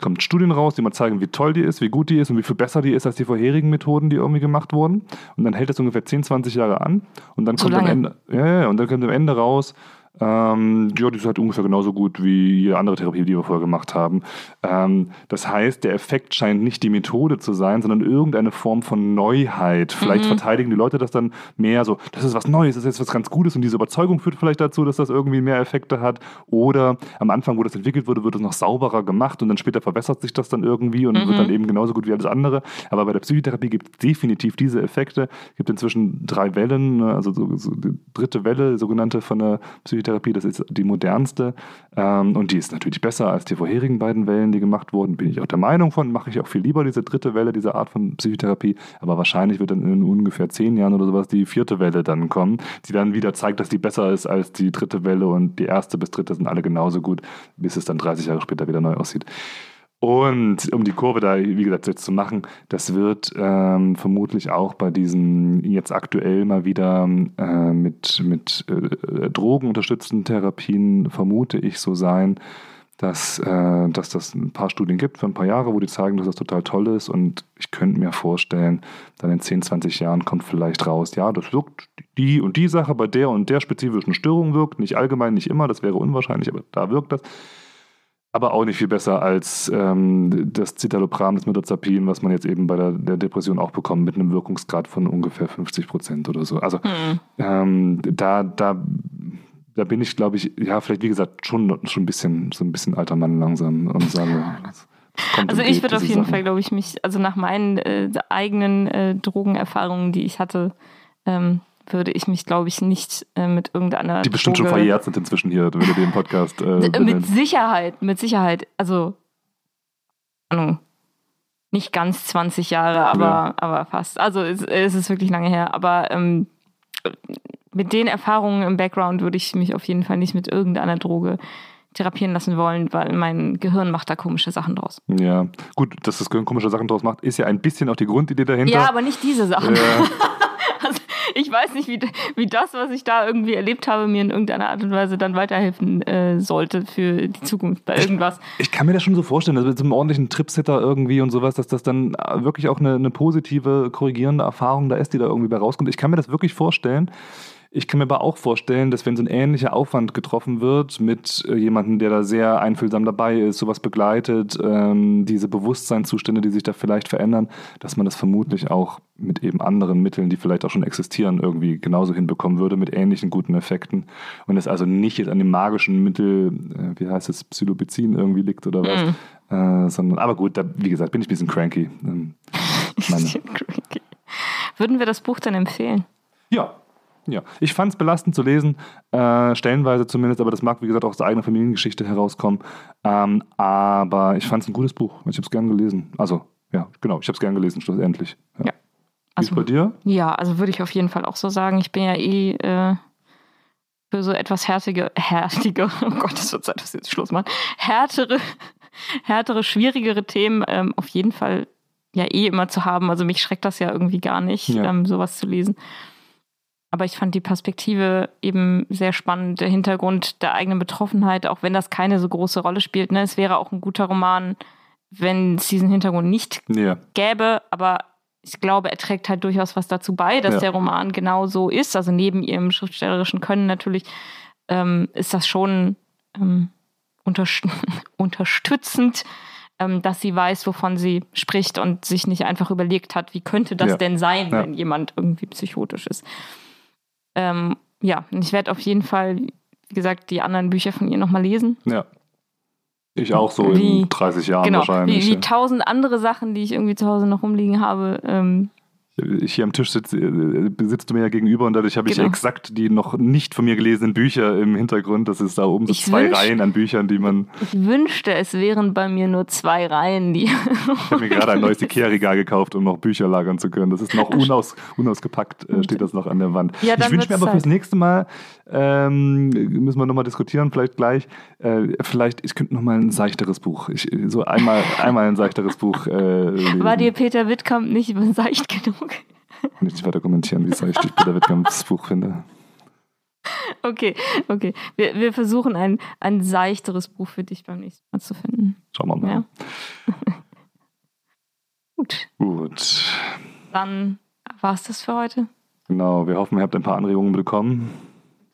kommt Studien raus, die mal zeigen, wie toll die ist, wie gut die ist und wie viel besser die ist als die vorherigen Methoden, die irgendwie gemacht wurden. Und dann hält das ungefähr 10, 20 Jahre an und dann So kommt am? Ende, ja, ja, und dann kommt am Ende raus, ähm, ja, die ist halt ungefähr genauso gut wie jede andere Therapie, die wir vorher gemacht haben. Ähm, das heißt, der Effekt scheint nicht die Methode zu sein, sondern irgendeine Form von Neuheit. Vielleicht Mhm. verteidigen die Leute das dann mehr so, das ist was Neues, das ist jetzt was ganz Gutes und diese Überzeugung führt vielleicht dazu, dass das irgendwie mehr Effekte hat. Oder am Anfang, wo das entwickelt wurde, wird es noch sauberer gemacht und dann später verbessert sich das dann irgendwie und Mhm. wird dann eben genauso gut wie alles andere. Aber bei der Psychotherapie gibt es definitiv diese Effekte. Es gibt inzwischen drei Wellen, ne, also so, so die dritte Welle, sogenannte von der Psychotherapie, das ist die modernste. Ähm, und die ist natürlich besser als die vorherigen beiden Wellen, die gemacht wurden. Bin ich auch der Meinung von, mache ich auch viel lieber diese dritte Welle, diese Art von Psychotherapie. Aber wahrscheinlich wird dann in ungefähr zehn Jahren oder sowas die vierte Welle dann kommen, die dann wieder zeigt, dass die besser ist als die dritte Welle und die erste bis dritte sind alle genauso gut, bis es dann 30 Jahre später wieder neu aussieht. Und um die Kurve da, wie gesagt, jetzt zu machen, das wird ähm, vermutlich auch bei diesen jetzt aktuell mal wieder äh, mit, mit äh, drogenunterstützten Therapien, vermute ich, so sein, dass, äh, dass das ein paar Studien gibt für ein paar Jahre, wo die zeigen, dass das total toll ist. Und ich könnte mir vorstellen, dann in 10, 20 Jahren kommt vielleicht raus, ja, das wirkt, die und die Sache bei der und der spezifischen Störung wirkt, nicht allgemein, nicht immer, das wäre unwahrscheinlich, aber da wirkt das. Aber auch nicht viel besser als ähm, das Citalopram, das Metazapin, was man jetzt eben bei der, der Depression auch bekommt, mit einem Wirkungsgrad von ungefähr 50 Prozent oder so. Also Hm. ähm, da, da, da bin ich, glaube ich, ja, vielleicht wie gesagt, schon, schon ein bisschen, so ein bisschen alter Mann langsam und sage, Also ich würde auf jeden Sachen. Fall, glaube ich, mich, also nach meinen äh, eigenen äh, Drogenerfahrungen, die ich hatte, ähm, würde ich mich, glaube ich, nicht äh, mit irgendeiner Die bestimmt schon verjährt sind inzwischen hier, wenn du den Podcast äh. (laughs) Mit Sicherheit, mit Sicherheit. Also, Ahnung, nicht ganz 20 Jahre, aber, Ja. aber fast. Also es, es ist wirklich lange her. Aber ähm, mit den Erfahrungen im Background würde ich mich auf jeden Fall nicht mit irgendeiner Droge therapieren lassen wollen, weil mein Gehirn macht da komische Sachen draus. Ja, gut, dass das Gehirn komische Sachen draus macht, ist ja ein bisschen auch die Grundidee dahinter. Ja, aber nicht diese Sachen. Ja. (laughs) Also, ich weiß nicht, wie, wie das, was ich da irgendwie erlebt habe, mir in irgendeiner Art und Weise dann weiterhelfen äh, sollte für die Zukunft bei irgendwas. Ich, ich kann mir das schon so vorstellen, dass mit so einem ordentlichen Tripsitter irgendwie und sowas, dass das dann wirklich auch eine, eine positive, korrigierende Erfahrung da ist, die da irgendwie bei rauskommt. Ich kann mir das wirklich vorstellen. Ich kann mir aber auch vorstellen, dass wenn so ein ähnlicher Aufwand getroffen wird mit äh, jemandem, der da sehr einfühlsam dabei ist, sowas begleitet, ähm, diese Bewusstseinszustände, die sich da vielleicht verändern, dass man das vermutlich auch mit eben anderen Mitteln, die vielleicht auch schon existieren, irgendwie genauso hinbekommen würde, mit ähnlichen guten Effekten. Und es also nicht jetzt an dem magischen Mittel, äh, wie heißt es, Psilobezin irgendwie liegt oder was, mm. äh, sondern, aber gut, da, wie gesagt, bin ich ein bisschen cranky. Ähm, (laughs) bisschen cranky. Würden wir das Buch dann empfehlen? Ja, ja, ich fand es belastend zu lesen, äh, stellenweise zumindest, aber das mag, wie gesagt, auch aus der eigenen Familiengeschichte herauskommen. Ähm, aber ich fand es ein gutes Buch. Ich habe es gern gelesen. Also, ja, genau, ich habe es gern gelesen, schlussendlich. Ja. ja. Also, bei dir? Ja, also würde ich auf jeden Fall auch so sagen. Ich bin ja eh äh, für so etwas härtige, härtige, (laughs) oh Gott, es wird Zeit, dass wir jetzt Schluss machen, härtere, härtere, schwierigere Themen ähm, auf jeden Fall ja eh immer zu haben. Also mich schreckt das ja irgendwie gar nicht, ja. ähm, sowas zu lesen. Aber ich fand die Perspektive eben sehr spannend, der Hintergrund der eigenen Betroffenheit, auch wenn das keine so große Rolle spielt. Ne? Es wäre auch ein guter Roman, wenn es diesen Hintergrund nicht ja. gäbe, aber ich glaube, er trägt halt durchaus was dazu bei, dass ja. der Roman genau so ist. Also neben ihrem schriftstellerischen Können natürlich ähm, ist das schon ähm, unterst (laughs) unterstützend, ähm, dass sie weiß, wovon sie spricht und sich nicht einfach überlegt hat, wie könnte das ja. denn sein, wenn jemand irgendwie psychotisch ist. Ähm, ja, ich werde auf jeden Fall, wie gesagt, die anderen Bücher von ihr nochmal lesen. Ja. Ich auch so wie, in 30 Jahren genau, wahrscheinlich. Wie, wie tausend andere Sachen, die ich irgendwie zu Hause noch rumliegen habe. Ähm, hier am Tisch sitze, äh, sitzt du mir ja gegenüber und dadurch habe ich genau. exakt die noch nicht von mir gelesenen Bücher im Hintergrund. Das ist da oben so ich zwei wünsch, Reihen an Büchern, die man. Ich wünschte, es wären bei mir nur zwei Reihen, die. ich habe mir gerade ein neues (laughs) Ikea-Regal gekauft, um noch Bücher lagern zu können. Das ist noch unaus, unausgepackt, äh, steht das noch an der Wand. Ja, ich wünsche mir aber fürs nächste Mal, ähm, müssen wir nochmal diskutieren, vielleicht gleich, äh, vielleicht, ich könnte nochmal ein seichteres Buch, ich, so einmal, einmal ein seichteres Buch äh. War dir Peter Wittkamp nicht (laughs) seicht genug? (laughs) Ich nicht weiter kommentieren, wie seicht ich Peter Wittkamps Buch finde. Okay, okay. Wir, wir versuchen ein, ein seichteres Buch für dich beim nächsten Mal zu finden. Schauen wir mal. Ja. (laughs) Gut. Gut. Dann war es das für heute. Genau, wir hoffen, ihr habt ein paar Anregungen bekommen.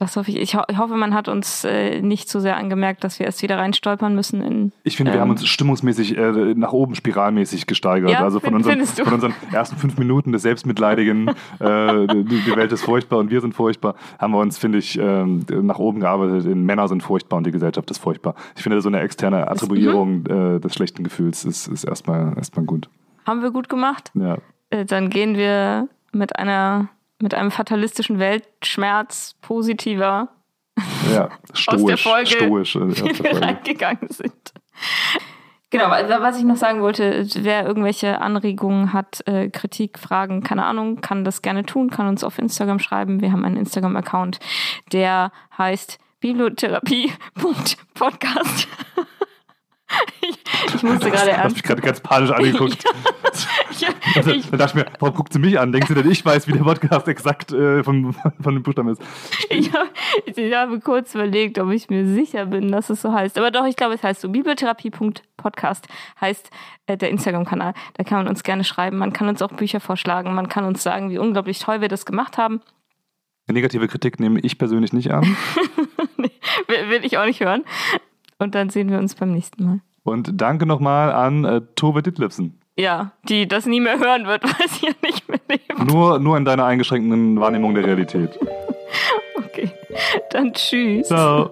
Das hoffe ich. Ich, ho ich hoffe, man hat uns äh, nicht so sehr angemerkt, dass wir erst wieder reinstolpern müssen. In, ich finde, ähm, wir haben uns stimmungsmäßig äh, nach oben spiralmäßig gesteigert. Ja, also von, unseren, von unseren ersten fünf Minuten des selbstmitleidigen, (laughs) äh, die, Welt ist furchtbar und wir sind furchtbar, haben wir uns, finde ich, ähm, nach oben gearbeitet. In Männer sind furchtbar und die Gesellschaft ist furchtbar. Ich finde, so eine externe Attribuierung mhm. des schlechten Gefühls ist, ist erstmal, erstmal gut. Haben wir gut gemacht? Ja. Äh, dann gehen wir mit einer mit einem fatalistischen Weltschmerz positiver ja, stoisch, (laughs) aus der Folge, stoisch, äh, wie (laughs) wir reingegangen sind. Genau, was ich noch sagen wollte, wer irgendwelche Anregungen hat, äh, Kritik, Fragen, keine Ahnung, kann das gerne tun, kann uns auf Instagram schreiben. Wir haben einen Instagram-Account, der heißt bibliotherapie.podcast. (laughs) Ich, ich musste gerade ernst. Ich mich gerade ganz panisch angeguckt. (laughs) ja, also, dann dachte ich mir, warum guckt sie mich an? Denkst du denn, ich weiß, wie der Podcast exakt äh, von, von dem Buchstaben ist? Ich, hab, ich habe kurz überlegt, ob ich mir sicher bin, dass es so heißt. Aber doch, ich glaube, es heißt so. Bibliotherapie.podcast heißt äh, der Instagram-Kanal. Da kann man uns gerne schreiben. Man kann uns auch Bücher vorschlagen. Man kann uns sagen, wie unglaublich toll wir das gemacht haben. Negative Kritik nehme ich persönlich nicht an. (laughs) nee, will ich auch nicht hören. Und dann sehen wir uns beim nächsten Mal. Und danke nochmal an äh, Tove Ditlipsen. Ja, die das nie mehr hören wird, (laughs) weil sie ja nicht mehr lebt. Nur, nur in deiner eingeschränkten Wahrnehmung der Realität. (laughs) okay, dann tschüss. Ciao.